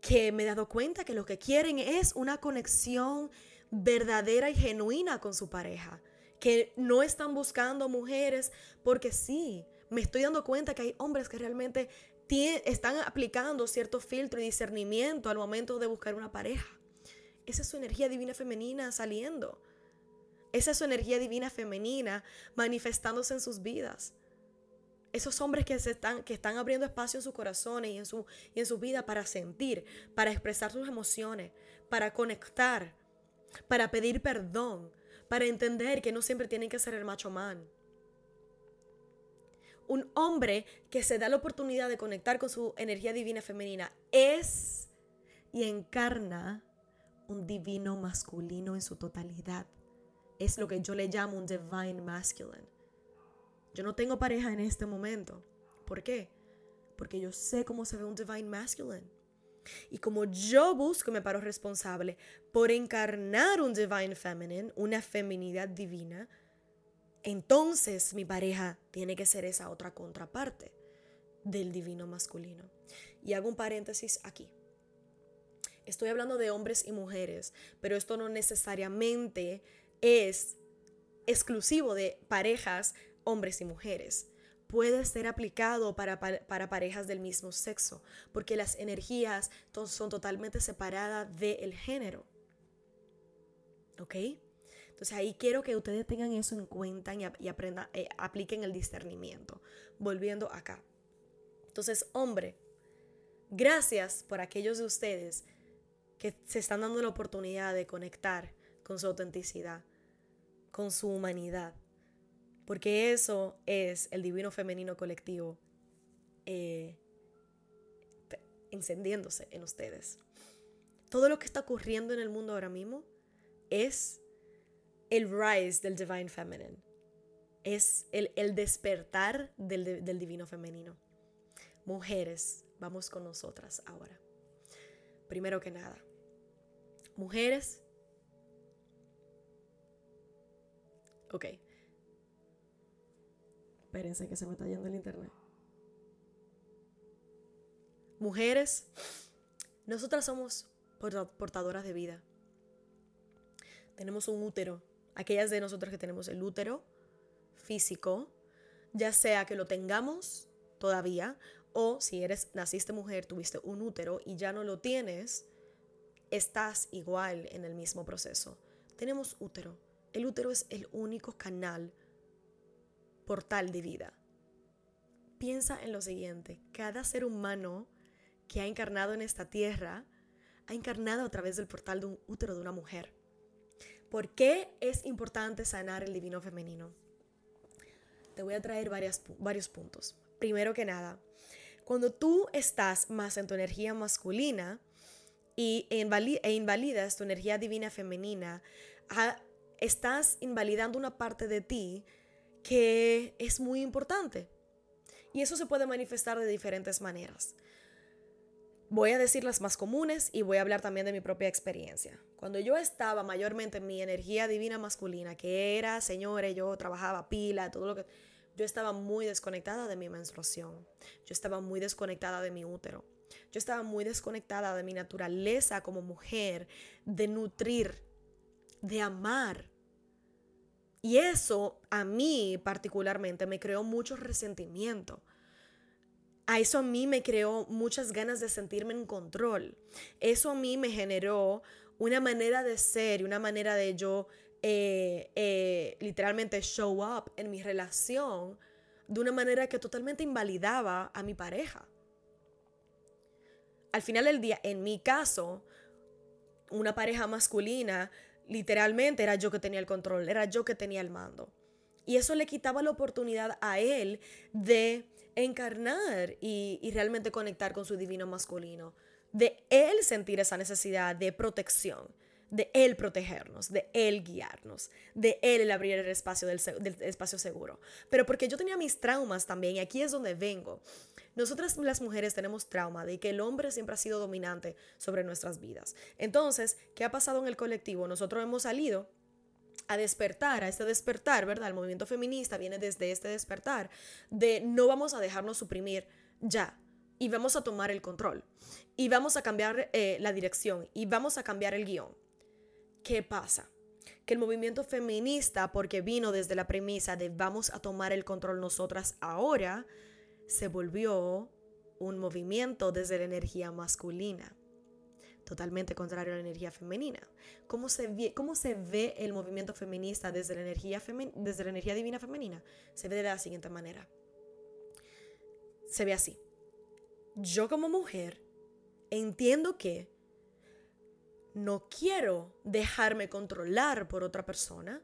que me he dado cuenta que lo que quieren es una conexión verdadera y genuina con su pareja, que no están buscando mujeres porque sí, me estoy dando cuenta que hay hombres que realmente están aplicando cierto filtro y discernimiento al momento de buscar una pareja. Esa es su energía divina femenina saliendo. Esa es su energía divina femenina manifestándose en sus vidas. Esos hombres que, están, que están abriendo espacio en sus corazones y en su, y en su vida para sentir, para expresar sus emociones, para conectar, para pedir perdón, para entender que no siempre tienen que ser el macho man. Un hombre que se da la oportunidad de conectar con su energía divina femenina es y encarna un divino masculino en su totalidad es lo que yo le llamo un divine masculine. Yo no tengo pareja en este momento. ¿Por qué? Porque yo sé cómo se ve un divine masculine. Y como yo busco, me paro responsable por encarnar un divine feminine, una feminidad divina, entonces mi pareja tiene que ser esa otra contraparte del divino masculino. Y hago un paréntesis aquí. Estoy hablando de hombres y mujeres, pero esto no necesariamente es exclusivo de parejas, hombres y mujeres. Puede ser aplicado para, parejas del mismo sexo, porque las energías son totalmente separadas del género. ¿Ok? Entonces ahí quiero que ustedes tengan eso en cuenta y, aprendan, eh, apliquen el discernimiento. Volviendo acá. Entonces, hombre, gracias por aquellos de ustedes que se están dando la oportunidad de conectar con su autenticidad, con su humanidad, porque eso es el divino femenino colectivo eh, encendiéndose en ustedes. Todo lo que está ocurriendo en el mundo ahora mismo es el rise del divine feminine, es el, despertar del, del divino femenino. mujeres, vamos con nosotras ahora. Primero que nada, mujeres. Ok. Espérense que se me está yendo el internet. Mujeres, nosotras somos portadoras de vida. Tenemos un útero. Aquellas de nosotras que tenemos el útero físico, ya sea que lo tengamos todavía o si eres naciste mujer, tuviste un útero y ya no lo tienes, estás igual en el mismo proceso. Tenemos útero. El útero es el único canal portal de vida. Piensa en lo siguiente, cada ser humano que ha encarnado en esta tierra ha encarnado a través del portal de un útero de una mujer. ¿Por qué es importante sanar el divino femenino? Te voy a traer varios puntos. Primero que nada, cuando tú estás más en tu energía masculina y, e, invalidas tu energía divina femenina, estás invalidando una parte de ti que es muy importante. Y eso se puede manifestar de diferentes maneras. Voy a decir las más comunes y voy a hablar también de mi propia experiencia. Cuando yo estaba mayormente en mi energía divina masculina, que era, señores, yo trabajaba pila, todo lo que... Yo estaba muy desconectada de mi menstruación. Yo estaba muy desconectada de mi útero. Yo estaba muy desconectada de mi naturaleza como mujer, de nutrir, de amar. Y eso a mí particularmente me creó mucho resentimiento a eso a mí me creó muchas ganas de sentirme en control. Eso a mí me generó una manera de ser y una manera de yo eh, eh, literalmente show up en mi relación de una manera que totalmente invalidaba a mi pareja. Al final del día, en mi caso, una pareja masculina, literalmente era yo que tenía el control, era yo que tenía el mando. Y eso le quitaba la oportunidad a él de encarnar y, realmente conectar con su divino masculino, de él sentir esa necesidad de protección, de él protegernos, de él guiarnos, de él el abrir el espacio del, espacio seguro. Pero porque yo tenía mis traumas también, y aquí es donde vengo. Nosotras las mujeres tenemos trauma de que el hombre siempre ha sido dominante sobre nuestras vidas. Entonces, ¿qué ha pasado en el colectivo? Nosotros hemos salido a despertar, a este despertar, ¿verdad? El movimiento feminista viene desde este despertar de no vamos a dejarnos suprimir ya y vamos a tomar el control y vamos a cambiar eh, la dirección y vamos a cambiar el guion. ¿Qué pasa? Que el movimiento feminista, porque vino desde la premisa de vamos a tomar el control nosotras ahora, se volvió un movimiento desde la energía masculina totalmente contrario a la energía femenina. ¿Cómo se ve, cómo se ve el movimiento feminista desde la, energía desde la energía divina femenina? Se ve de la siguiente manera. Se ve así. Yo como mujer entiendo que no quiero dejarme controlar por otra persona,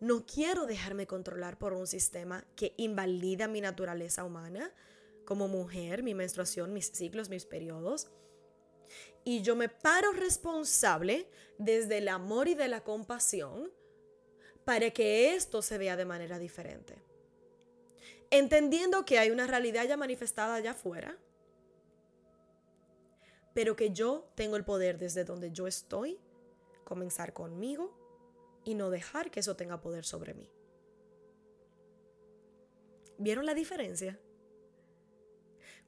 no quiero dejarme controlar por un sistema que invalida mi naturaleza humana como mujer, mi menstruación, mis ciclos, mis periodos y yo me paro responsable desde el amor y de la compasión para que esto se vea de manera diferente. Entendiendo que hay una realidad ya manifestada allá afuera, pero que yo tengo el poder desde donde yo estoy, comenzar conmigo y no dejar que eso tenga poder sobre mí. ¿Vieron la diferencia?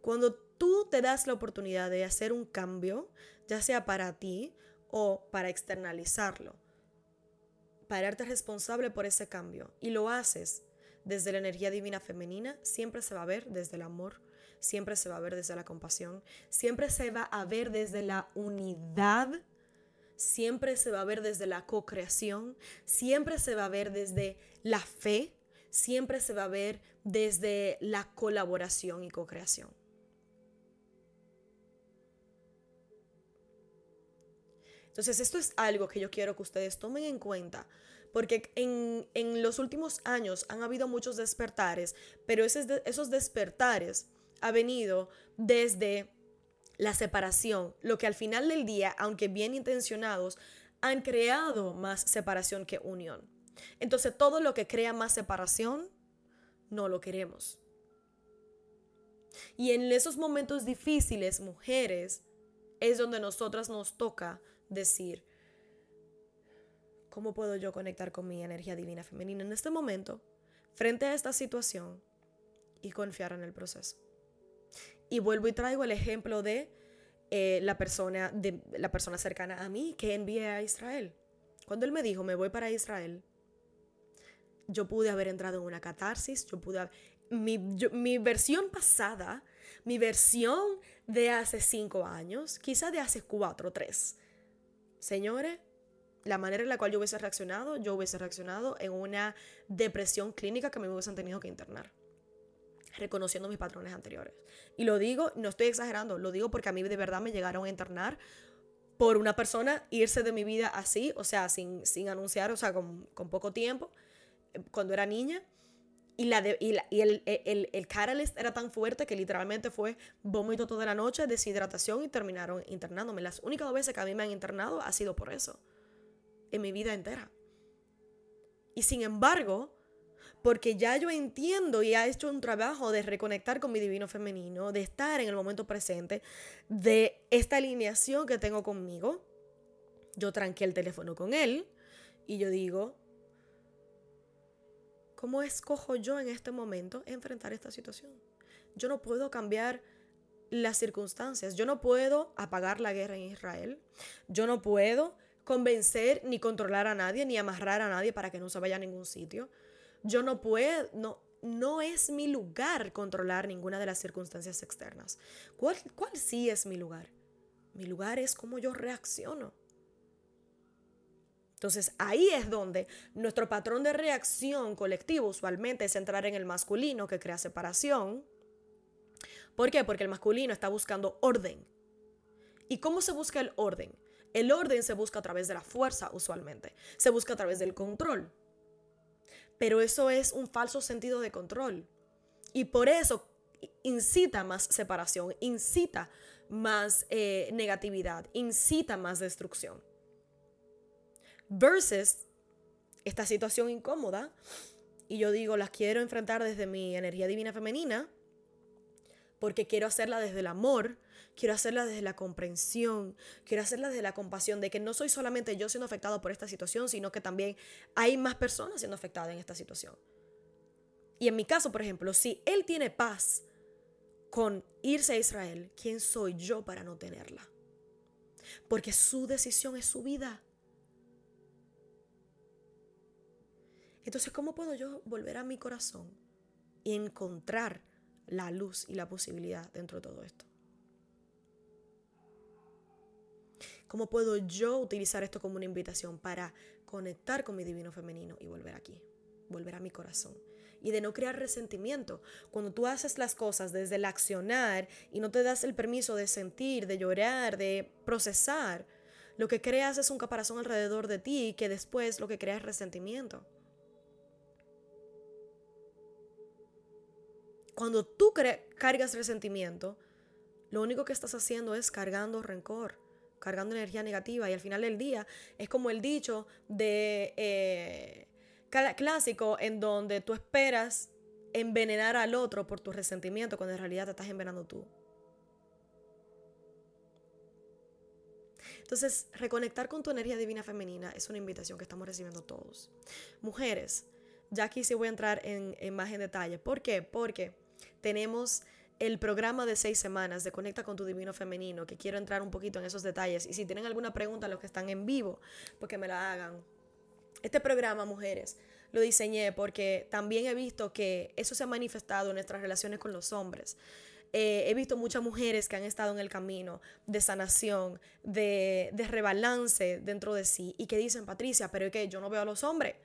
Cuando tú te das la oportunidad de hacer un cambio, ya sea para ti o para externalizarlo, para darte responsable por ese cambio y lo haces desde la energía divina femenina, siempre se va a ver desde el amor, siempre se va a ver desde la compasión, siempre se va a ver desde la unidad, siempre se va a ver desde la co-creación, siempre se va a ver desde la fe, siempre se va a ver desde la colaboración y co-creación. Entonces, esto es algo que yo quiero que ustedes tomen en cuenta, porque en, los últimos años han habido muchos despertares, pero esos, esos despertares ha venido desde la separación, lo que al final del día, aunque bien intencionados, han creado más separación que unión. Entonces, todo lo que crea más separación, no lo queremos. Y en esos momentos difíciles, mujeres, es donde nosotras nos toca decir, ¿cómo puedo yo conectar con mi energía divina femenina en este momento, frente a esta situación, y confiar en el proceso? Y vuelvo y traigo el ejemplo de eh, la, persona, de la persona cercana a mí que envié a Israel. Cuando él me dijo, me voy para Israel, yo pude haber entrado en una catarsis, yo pude mi, mi versión pasada, mi versión de hace cinco años, quizás de hace cuatro tres. Señores, la manera en la cual yo hubiese reaccionado, yo hubiese reaccionado en una depresión clínica que me hubiesen tenido que internar reconociendo mis patrones anteriores. Y lo digo, no estoy exagerando, lo digo porque a mí de verdad me llegaron a internar por una persona irse de mi vida así, o sea, sin, sin anunciar, o sea, con, con poco tiempo, eh, cuando era niña. Y, la y, el, el, el, catalyst era tan fuerte que literalmente fue vómito toda la noche, deshidratación y terminaron internándome. Las únicas dos veces que a mí me han internado ha sido por eso, en mi vida entera. Y sin embargo, porque ya yo entiendo y ha hecho un trabajo de reconectar con mi divino femenino, de estar en el momento presente, de esta alineación que tengo conmigo. Yo tranqué el teléfono con él y yo digo, ¿cómo escojo yo en este momento enfrentar esta situación? Yo no puedo cambiar las circunstancias, yo no puedo apagar la guerra en Israel, yo no puedo convencer ni controlar a nadie, ni amarrar a nadie para que no se vaya a ningún sitio. Yo no puedo, no, no es mi lugar controlar ninguna de las circunstancias externas. ¿Cuál, ¿Cuál sí es mi lugar? Mi lugar es cómo yo reacciono. Entonces ahí es donde nuestro patrón de reacción colectivo usualmente es entrar en el masculino que crea separación. ¿Por qué? Porque el masculino está buscando orden. ¿Y cómo se busca el orden? El orden se busca a través de la fuerza usualmente. Se busca a través del control. Pero eso es un falso sentido de control. Y por eso incita más separación, incita más eh, negatividad, incita más destrucción. Versus esta situación incómoda, y yo digo, las quiero enfrentar desde mi energía divina femenina, porque quiero hacerla desde el amor, quiero hacerla desde la comprensión, quiero hacerla desde la compasión, de que no soy solamente yo siendo afectado por esta situación, sino que también hay más personas siendo afectadas en esta situación. Y en mi caso, por ejemplo, si él tiene paz con irse a Israel, ¿quién soy yo para no tenerla? Porque su decisión es su vida. Entonces, ¿cómo puedo yo volver a mi corazón y encontrar la luz y la posibilidad dentro de todo esto? ¿Cómo puedo yo utilizar esto como una invitación para conectar con mi divino femenino y volver aquí, volver a mi corazón? Y de no crear resentimiento. Cuando tú haces las cosas desde el accionar y no te das el permiso de sentir, de llorar, de procesar, lo que creas es un caparazón alrededor de ti que después lo que crea es resentimiento. Cuando tú cargas resentimiento, lo único que estás haciendo es cargando rencor cargando energía negativa y al final del día es como el dicho de eh, clásico en donde tú esperas envenenar al otro por tu resentimiento cuando en realidad te estás envenenando tú. Entonces, reconectar con tu energía divina femenina es una invitación que estamos recibiendo todos. Mujeres, ya aquí sí voy a entrar en, en más en detalle. ¿Por qué? Porque tenemos el programa de seis semanas de Conecta con tu Divino Femenino, que quiero entrar un poquito en esos detalles. Y si tienen alguna pregunta, los que están en vivo, pues que me la hagan. Este programa, mujeres, lo diseñé porque también he visto que eso se ha manifestado en nuestras relaciones con los hombres. Eh, he visto muchas mujeres que han estado en el camino de sanación, de, de rebalance dentro de sí y que dicen, Patricia, pero es que yo no veo a los hombres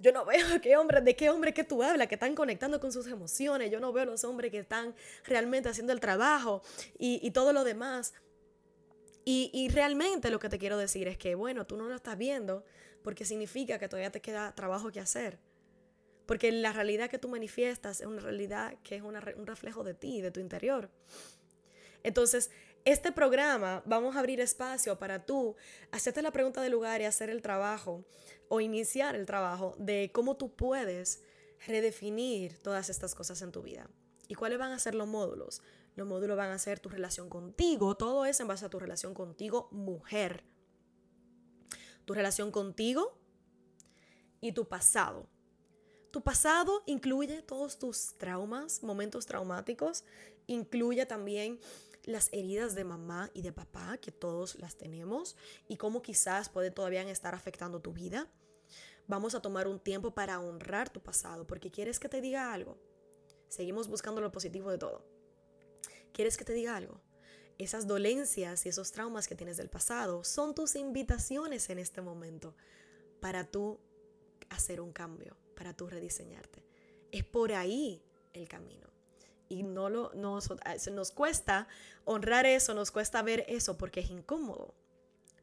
yo no veo qué hombre, de qué hombre que tú hablas, que están conectando con sus emociones. Yo no veo los hombres que están realmente haciendo el trabajo y, todo lo demás. Y, y, realmente lo que te quiero decir es que, bueno, tú no lo estás viendo porque significa que todavía te queda trabajo que hacer. Porque la realidad que tú manifiestas es una realidad que es un reflejo de ti, de tu interior. Entonces, este programa vamos a abrir espacio para tú hacerte la pregunta del lugar y hacer el trabajo o iniciar el trabajo de cómo tú puedes redefinir todas estas cosas en tu vida. ¿Y cuáles van a ser los módulos? Los módulos van a ser tu relación contigo, todo es en base a tu relación contigo, mujer. Tu relación contigo y tu pasado. Tu pasado incluye todos tus traumas, momentos traumáticos, incluye también las heridas de mamá y de papá, que todos las tenemos, y cómo quizás puede todavía estar afectando tu vida. Vamos a tomar un tiempo para honrar tu pasado, porque quieres que te diga algo. Seguimos buscando lo positivo de todo. ¿Quieres que te diga algo? Esas dolencias y esos traumas que tienes del pasado son tus invitaciones en este momento para tú hacer un cambio, para tú rediseñarte. Es por ahí el camino y no lo, nos, nos cuesta honrar eso, nos cuesta ver eso porque es incómodo.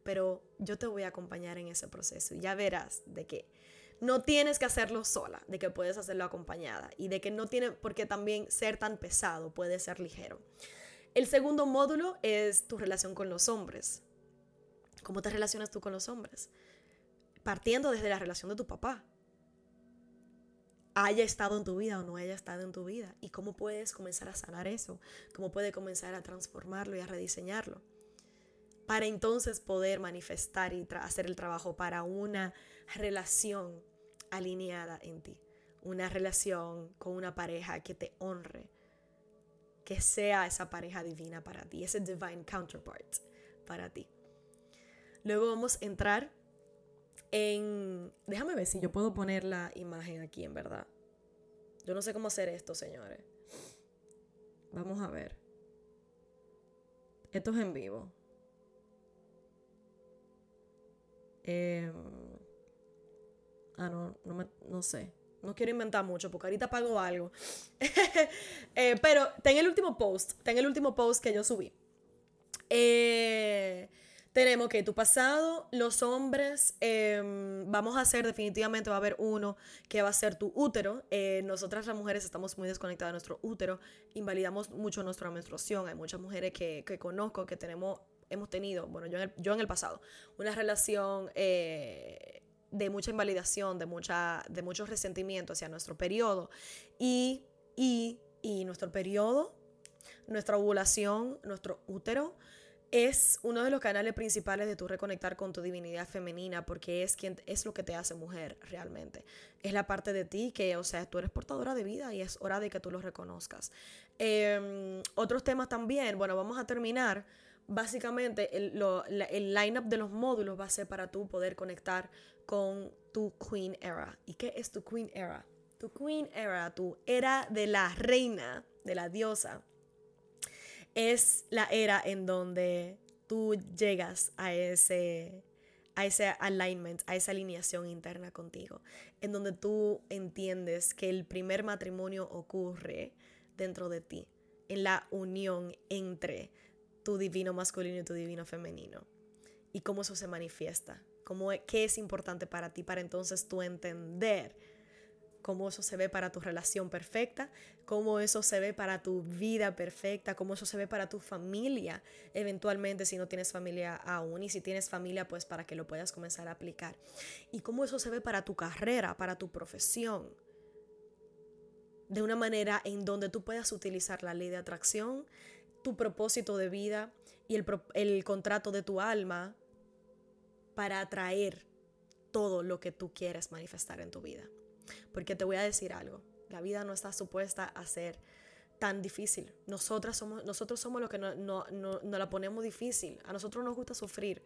Pero yo te voy a acompañar en ese proceso y ya verás de que no tienes que hacerlo sola, de que puedes hacerlo acompañada y de que no tiene por qué también ser tan pesado, puede ser ligero. El segundo módulo es tu relación con los hombres. ¿Cómo te relacionas tú con los hombres? Partiendo desde la relación de tu papá haya estado en tu vida o no haya estado en tu vida. Y cómo puedes comenzar a sanar eso, cómo puedes comenzar a transformarlo y a rediseñarlo para entonces poder manifestar y hacer el trabajo para una relación alineada en ti, una relación con una pareja que te honre, que sea esa pareja divina para ti, ese divine counterpart para ti. Luego vamos a entrar Déjame ver si yo puedo poner la imagen aquí, en verdad. Yo no sé cómo hacer esto, señores. Vamos a ver. Esto es en vivo. Em, ah, no, no, no sé. No quiero inventar mucho porque ahorita pago algo. Eh, pero ten el último post. Ten el último post que yo subí. Eh, tenemos que tu pasado, los hombres, em, vamos a hacer definitivamente, va a haber uno que va a ser tu útero. Eh, nosotras las mujeres estamos muy desconectadas de nuestro útero, invalidamos mucho nuestra menstruación. Hay muchas mujeres que, que conozco que tenemos, hemos tenido, bueno, yo en el, yo en el pasado, una relación eh, de mucha invalidación, de, mucha, de mucho resentimiento hacia nuestro periodo. Y, y, y nuestro periodo, nuestra ovulación, nuestro útero es uno de los canales principales de tu reconectar con tu divinidad femenina porque es quien es lo que te hace mujer realmente. Es la parte de ti que, o sea, tú eres portadora de vida y es hora de que tú lo reconozcas. Em, otros temas también, bueno, vamos a terminar. Básicamente, el, el line-up de los módulos va a ser para tú poder conectar con tu Queen Era. ¿Y qué es tu Queen Era? Tu Queen Era, tu era de la reina, de la diosa es la era en donde tú llegas a ese, a ese alignment, a esa alineación interna contigo, en donde tú entiendes que el primer matrimonio ocurre dentro de ti, en la unión entre tu divino masculino y tu divino femenino, y cómo eso se manifiesta, cómo, qué es importante para ti, para entonces tú entender cómo eso se ve para tu relación perfecta, cómo eso se ve para tu vida perfecta, cómo eso se ve para tu familia, eventualmente si no tienes familia aún y si tienes familia pues para que lo puedas comenzar a aplicar. Y cómo eso se ve para tu carrera, para tu profesión, de una manera en donde tú puedas utilizar la ley de atracción, tu propósito de vida y el, el contrato de tu alma para atraer todo lo que tú quieres manifestar en tu vida. Porque te voy a decir algo, la vida no está supuesta a ser tan difícil. Nosotras somos, nosotros somos los que no, no, no, no la ponemos difícil. A nosotros nos gusta sufrir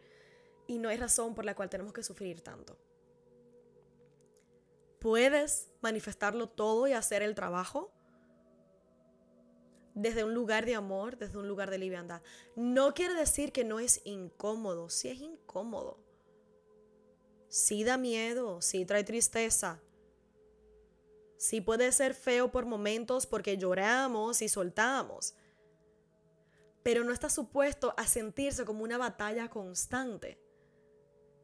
y no hay razón por la cual tenemos que sufrir tanto. Puedes manifestarlo todo y hacer el trabajo desde un lugar de amor, desde un lugar de liviandad. No quiere decir que no es incómodo, sí es incómodo. Sí da miedo, sí trae tristeza, Sí puede ser feo por momentos porque lloramos y soltamos, pero no está supuesto a sentirse como una batalla constante.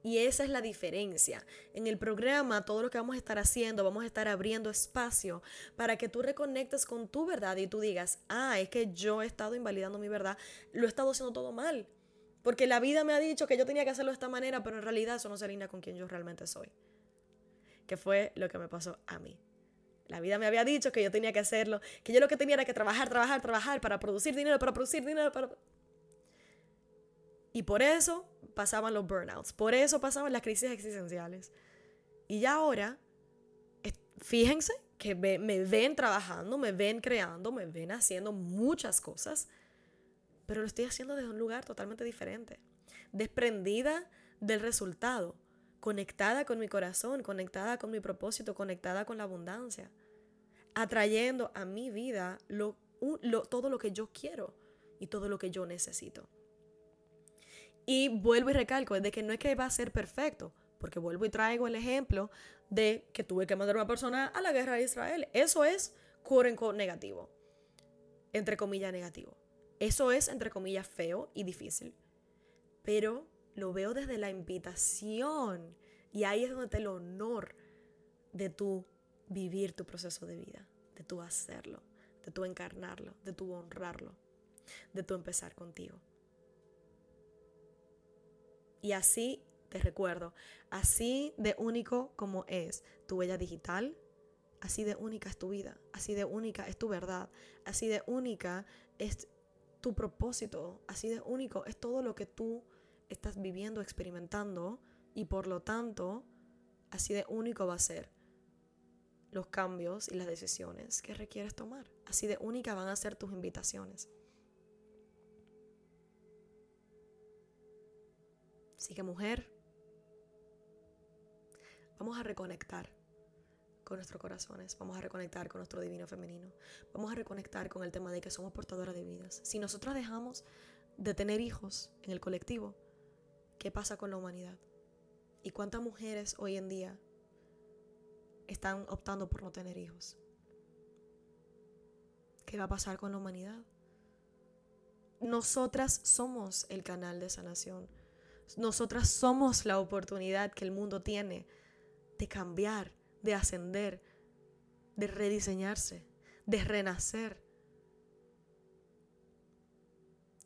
Y esa es la diferencia. En el programa, todo lo que vamos a estar haciendo, vamos a estar abriendo espacio para que tú reconectes con tu verdad y tú digas, ah, es que yo he estado invalidando mi verdad, lo he estado haciendo todo mal. Porque la vida me ha dicho que yo tenía que hacerlo de esta manera, pero en realidad eso no se alinea con quien yo realmente soy. Que fue lo que me pasó a mí. La vida me había dicho que yo tenía que hacerlo, que yo lo que tenía era que trabajar, trabajar, trabajar para producir dinero, para producir dinero. Y por eso pasaban los burnouts, por eso pasaban las crisis existenciales. Y ya ahora, fíjense que me ven trabajando, me ven creando, me ven haciendo muchas cosas, pero lo estoy haciendo desde un lugar totalmente diferente, desprendida del resultado, conectada con mi corazón, conectada con mi propósito, conectada con la abundancia, atrayendo a mi vida todo lo que yo quiero y todo lo que yo necesito. Y vuelvo y recalco, de que no es que va a ser perfecto, porque vuelvo y traigo el ejemplo de que tuve que mandar a una persona a la guerra de Israel. Eso es quote negativo, entre comillas negativo. Eso es entre comillas feo y difícil. Pero lo veo desde la invitación. Y ahí es donde está el honor de tu vivir tu proceso de vida, de tu hacerlo, de tu encarnarlo, de tu honrarlo, de tu empezar contigo. Y así te recuerdo, así de único como es tu huella digital, así de única es tu vida, así de única es tu verdad, así de única es tu propósito, así de único es todo lo que tú estás viviendo, experimentando y por lo tanto, así de único va a ser los cambios y las decisiones que requieres tomar. Así de única van a ser tus invitaciones. Así que mujer, vamos a reconectar con nuestros corazones, vamos a reconectar con nuestro divino femenino, vamos a reconectar con el tema de que somos portadoras de vidas. Si nosotros dejamos de tener hijos en el colectivo, ¿Qué pasa con la humanidad? ¿Y cuántas mujeres hoy en día están optando por no tener hijos? ¿Qué va a pasar con la humanidad? Nosotras somos el canal de sanación. Nosotras somos la oportunidad que el mundo tiene de cambiar, de ascender, de rediseñarse, de renacer.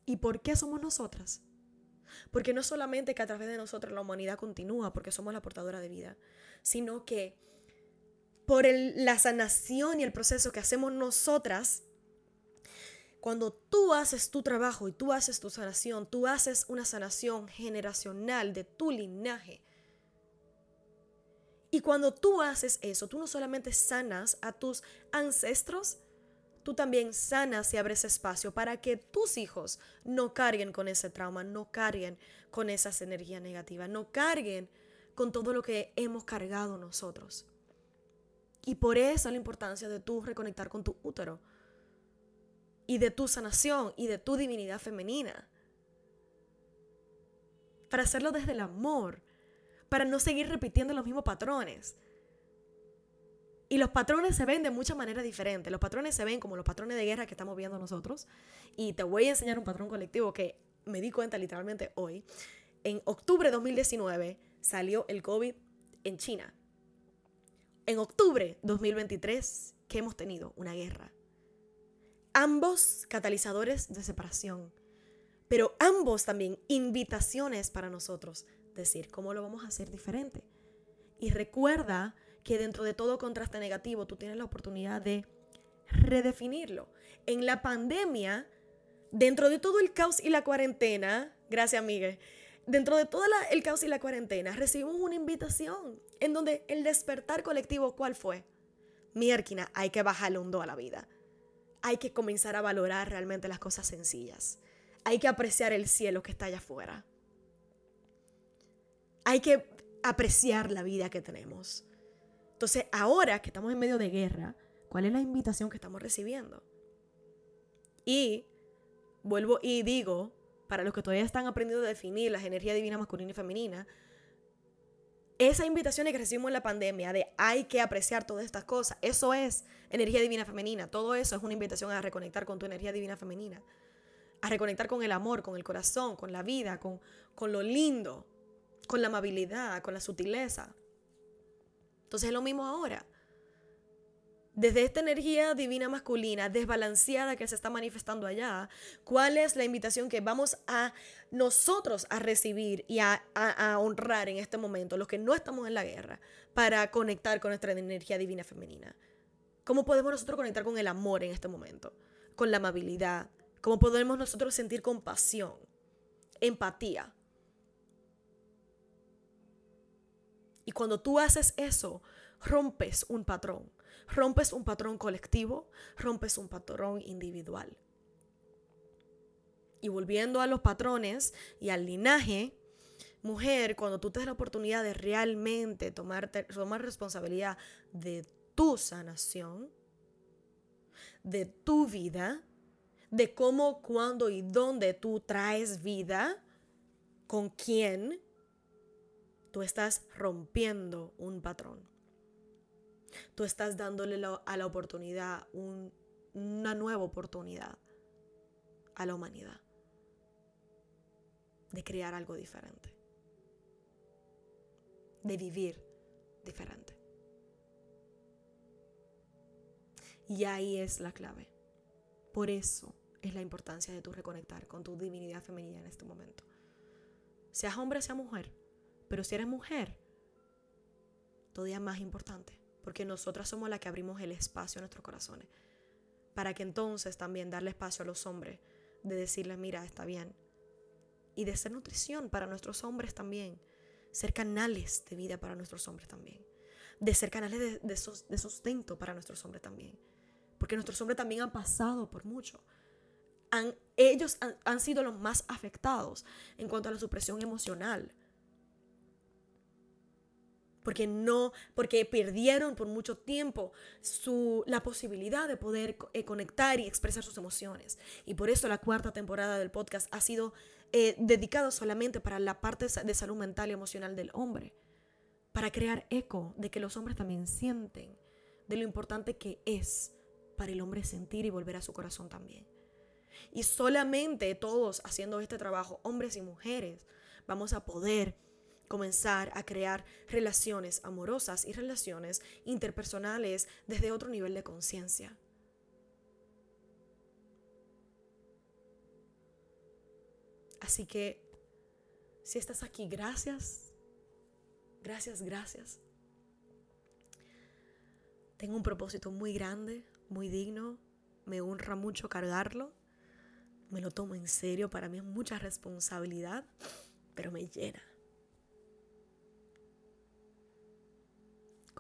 ¿Y por qué somos nosotras? Porque no solamente que a través de nosotros la humanidad continúa porque somos la portadora de vida, sino que por la sanación y el proceso que hacemos nosotras, cuando tú haces tu trabajo y tú haces tu sanación, tú haces una sanación generacional de tu linaje. Y cuando tú haces eso, tú no solamente sanas a tus ancestros, tú también sanas y abres espacio para que tus hijos no carguen con ese trauma, no carguen con esas energías negativas, no carguen con todo lo que hemos cargado nosotros. Y por eso la importancia de tú reconectar con tu útero y de tu sanación y de tu divinidad femenina. Para hacerlo desde el amor, para no seguir repitiendo los mismos patrones. Y los patrones se ven de muchas maneras diferentes. Los patrones se ven como los patrones de guerra que estamos viendo nosotros. Y te voy a enseñar un patrón colectivo que me di cuenta literalmente hoy. En octubre de 2019 salió el COVID en China. En octubre de 2023, ¿qué hemos tenido? Una guerra. Ambos catalizadores de separación, pero ambos también invitaciones para nosotros. Decir, ¿cómo lo vamos a hacer diferente? Y recuerda que dentro de todo contraste negativo tú tienes la oportunidad de redefinirlo. En la pandemia, dentro de todo el caos y la cuarentena, gracias Miguel, dentro de todo el caos y la cuarentena, recibimos una invitación en donde el despertar colectivo, ¿cuál fue? Miérquina, hay que bajarle un do a la vida. Hay que comenzar a valorar realmente las cosas sencillas. Hay que apreciar el cielo que está allá afuera. Hay que apreciar la vida que tenemos. Entonces, ahora que estamos en medio de guerra, ¿cuál es la invitación que estamos recibiendo? Y vuelvo y digo, para los que todavía están aprendiendo a definir las energías divinas masculina y femenina, esa invitación que recibimos en la pandemia de hay que apreciar todas estas cosas, eso es energía divina femenina, todo eso es una invitación a reconectar con tu energía divina femenina, a reconectar con el amor, con el corazón, con la vida, con, con lo lindo, con la amabilidad, con la sutileza. Entonces es lo mismo ahora. Desde esta energía divina masculina desbalanceada que se está manifestando allá, ¿cuál es la invitación que vamos a nosotros a recibir y a, honrar en este momento, los que no estamos en la guerra, para conectar con nuestra energía divina femenina? ¿Cómo podemos nosotros conectar con el amor en este momento? Con la amabilidad. ¿Cómo podemos nosotros sentir compasión, empatía? Y cuando tú haces eso, rompes un patrón. Rompes un patrón colectivo, rompes un patrón individual. Y volviendo a los patrones y al linaje, mujer, cuando tú te das la oportunidad de realmente tomar responsabilidad de tu sanación, de tu vida, de cómo, cuándo y dónde tú traes vida, con quién, tú estás rompiendo un patrón. Tú estás dándole a la oportunidad una nueva oportunidad a la humanidad de crear algo diferente, de vivir diferente. Y ahí es la clave. Por eso es la importancia de tu reconectar con tu divinidad femenina en este momento. Seas hombre, sea mujer. Pero si eres mujer, todavía más importante. Porque nosotras somos las que abrimos el espacio en nuestros corazones. Para que entonces también darle espacio a los hombres. De decirles, mira, está bien. Y de ser nutrición para nuestros hombres también. Ser canales de vida para nuestros hombres también. De ser canales de, de sustento para nuestros hombres también porque nuestros hombres también han pasado por mucho. Han, ellos han, sido los más afectados en cuanto a la supresión emocional. Porque no, porque perdieron por mucho tiempo su, la posibilidad de poder eh, conectar y expresar sus emociones. Y por eso la cuarta temporada del podcast ha sido eh, dedicada solamente para la parte de salud mental y emocional del hombre. Para crear eco de que los hombres también sienten, de lo importante que es para el hombre sentir y volver a su corazón también. Y solamente todos haciendo este trabajo, hombres y mujeres, vamos a poder comenzar a crear relaciones amorosas y relaciones interpersonales desde otro nivel de conciencia. Así que, si estás aquí, gracias, gracias, gracias. Tengo un propósito muy grande muy digno, me honra mucho cargarlo, me lo tomo en serio, para mí es mucha responsabilidad, pero me llena.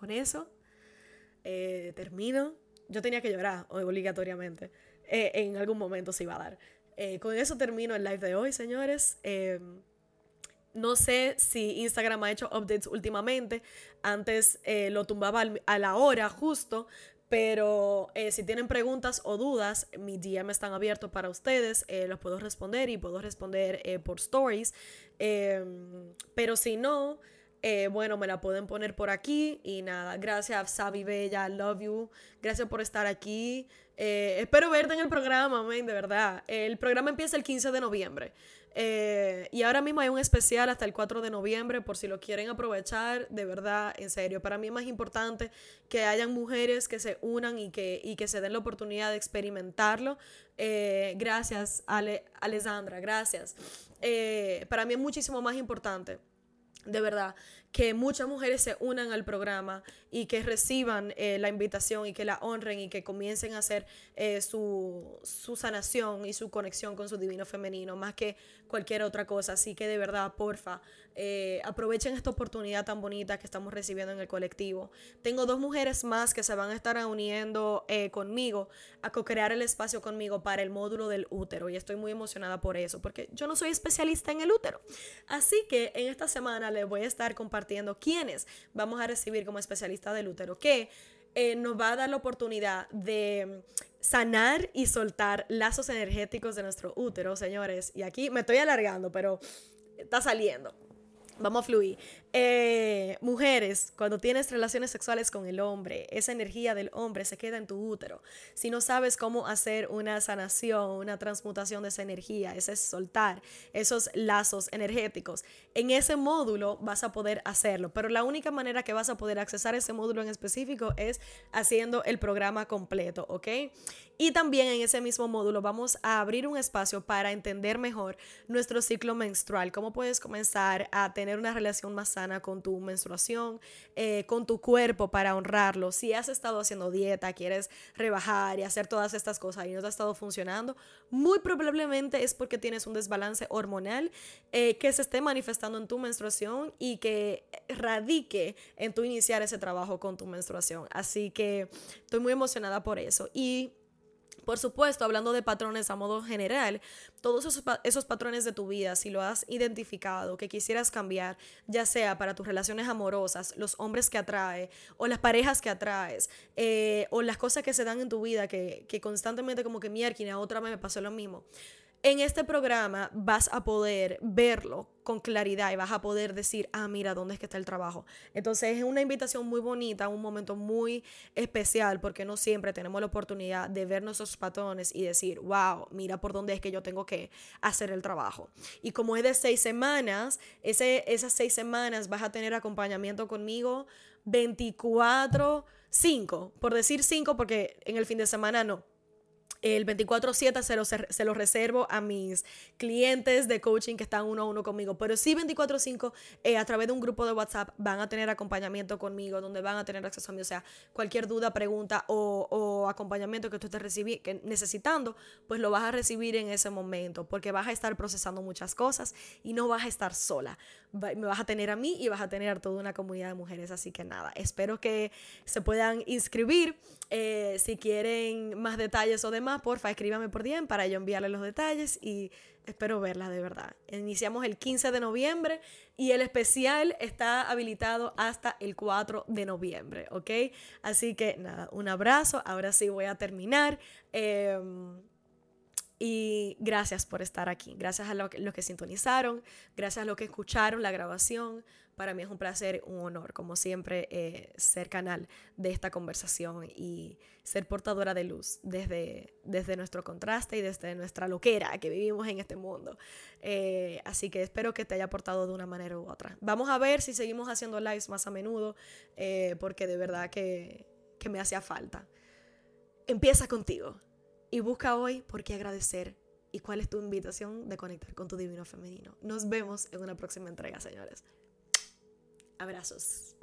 Con eso eh, termino. Yo tenía que llorar obligatoriamente. Eh, en algún momento se iba a dar. Eh, con eso termino el live de hoy, señores. no sé si Instagram ha hecho updates últimamente. Antes lo tumbaba a la hora justo, pero si tienen preguntas o dudas, mi DM están abiertos para ustedes. Los puedo responder y puedo responder por stories. Em, pero si no, bueno, me la pueden poner por aquí. Y nada, gracias, Sabi Bella. Love you. Gracias por estar aquí. espero verte en el programa, man, de verdad. El programa empieza el 15 de noviembre. Eh, y ahora mismo hay un especial hasta el 4 de noviembre por si lo quieren aprovechar, de verdad, en serio. Para mí es más importante que hayan mujeres que se unan y que, y que se den la oportunidad de experimentarlo. Eh, gracias, Ale, Alessandra, gracias. Eh, para mí es muchísimo más importante de verdad, que muchas mujeres se unan al programa y que reciban eh, la invitación y que la honren y que comiencen a hacer eh, su, su, sanación y su conexión con su divino femenino, más que cualquier otra cosa. Así que de verdad, porfa, eh, aprovechen esta oportunidad tan bonita que estamos recibiendo en el colectivo. Tengo dos mujeres más que se van a estar uniendo conmigo a co-crear el espacio conmigo para el módulo del útero y estoy muy emocionada por eso, porque yo no soy especialista en el útero. Así que en esta semana les voy a estar compartiendo quiénes vamos a recibir como especialista del útero, que eh, nos va a dar la oportunidad de sanar y soltar lazos energéticos de nuestro útero, señores. Y aquí me estoy alargando, pero está saliendo. Vamos a fluir. Eh, mujeres, cuando tienes relaciones sexuales con el hombre, esa energía del hombre se queda en tu útero. Si no sabes cómo hacer una sanación, una transmutación de esa energía, ese es soltar esos lazos energéticos, en ese módulo vas a poder hacerlo. Pero la única manera que vas a poder accesar ese módulo en específico es haciendo el programa completo, ¿ok? Y también en ese mismo módulo vamos a abrir un espacio para entender mejor nuestro ciclo menstrual, cómo puedes comenzar a tener una relación más sana con tu menstruación, eh, con tu cuerpo para honrarlo. Si has estado haciendo dieta, quieres rebajar y hacer todas estas cosas y no te ha estado funcionando, muy probablemente es porque tienes un desbalance hormonal eh, que se esté manifestando en tu menstruación y que radique en tu iniciar ese trabajo con tu menstruación. Así que estoy muy emocionada por eso. Y por supuesto, hablando de patrones a modo general, todos esos, patrones de tu vida, si lo has identificado, que quisieras cambiar, ya sea para tus relaciones amorosas, los hombres que atrae, o las parejas que atraes, eh, o las cosas que se dan en tu vida, que, que constantemente como que mierda, otra vez me pasó lo mismo en este programa vas a poder verlo con claridad y vas a poder decir, ah, mira, ¿dónde es que está el trabajo? Entonces es una invitación muy bonita, un momento muy especial, porque no siempre tenemos la oportunidad de ver nuestros patrones y decir, wow, mira por dónde es que yo tengo que hacer el trabajo. Y como es de seis semanas, ese, esas seis semanas vas a tener acompañamiento conmigo 24, 5, por decir 5, porque en el fin de semana no el 24/7 se lo, se lo reservo a mis clientes de coaching que están uno a uno conmigo, pero sí 24/5 eh, a través de un grupo de WhatsApp van a tener acompañamiento conmigo, donde van a tener acceso a mí. O sea, cualquier duda, pregunta o, acompañamiento que tú estés necesitando, pues lo vas a recibir en ese momento, porque vas a estar procesando muchas cosas y no vas a estar sola me vas a tener a mí y vas a tener toda una comunidad de mujeres. Así que nada, espero que se puedan inscribir. Eh, si quieren más detalles o demás, porfa, escríbame por DM para yo enviarles los detalles y espero verla de verdad. Iniciamos el 15 de noviembre y el especial está habilitado hasta el 4 de noviembre, ¿ok? Así que nada, un abrazo. Ahora sí voy a terminar. Em, y gracias por estar aquí. Gracias a los que, sintonizaron, gracias a los que escucharon la grabación. Para mí es un placer, un honor, como siempre, eh, ser canal de esta conversación y ser portadora de luz desde, desde nuestro contraste y desde nuestra loquera que vivimos en este mundo. Eh, así que espero que te haya aportado de una manera u otra. Vamos a ver si seguimos haciendo lives más a menudo, eh, porque de verdad que, que me hacía falta. Empieza contigo y busca hoy por qué agradecer y cuál es tu invitación de conectar con tu divino femenino. Nos vemos en una próxima entrega, señores. Abrazos.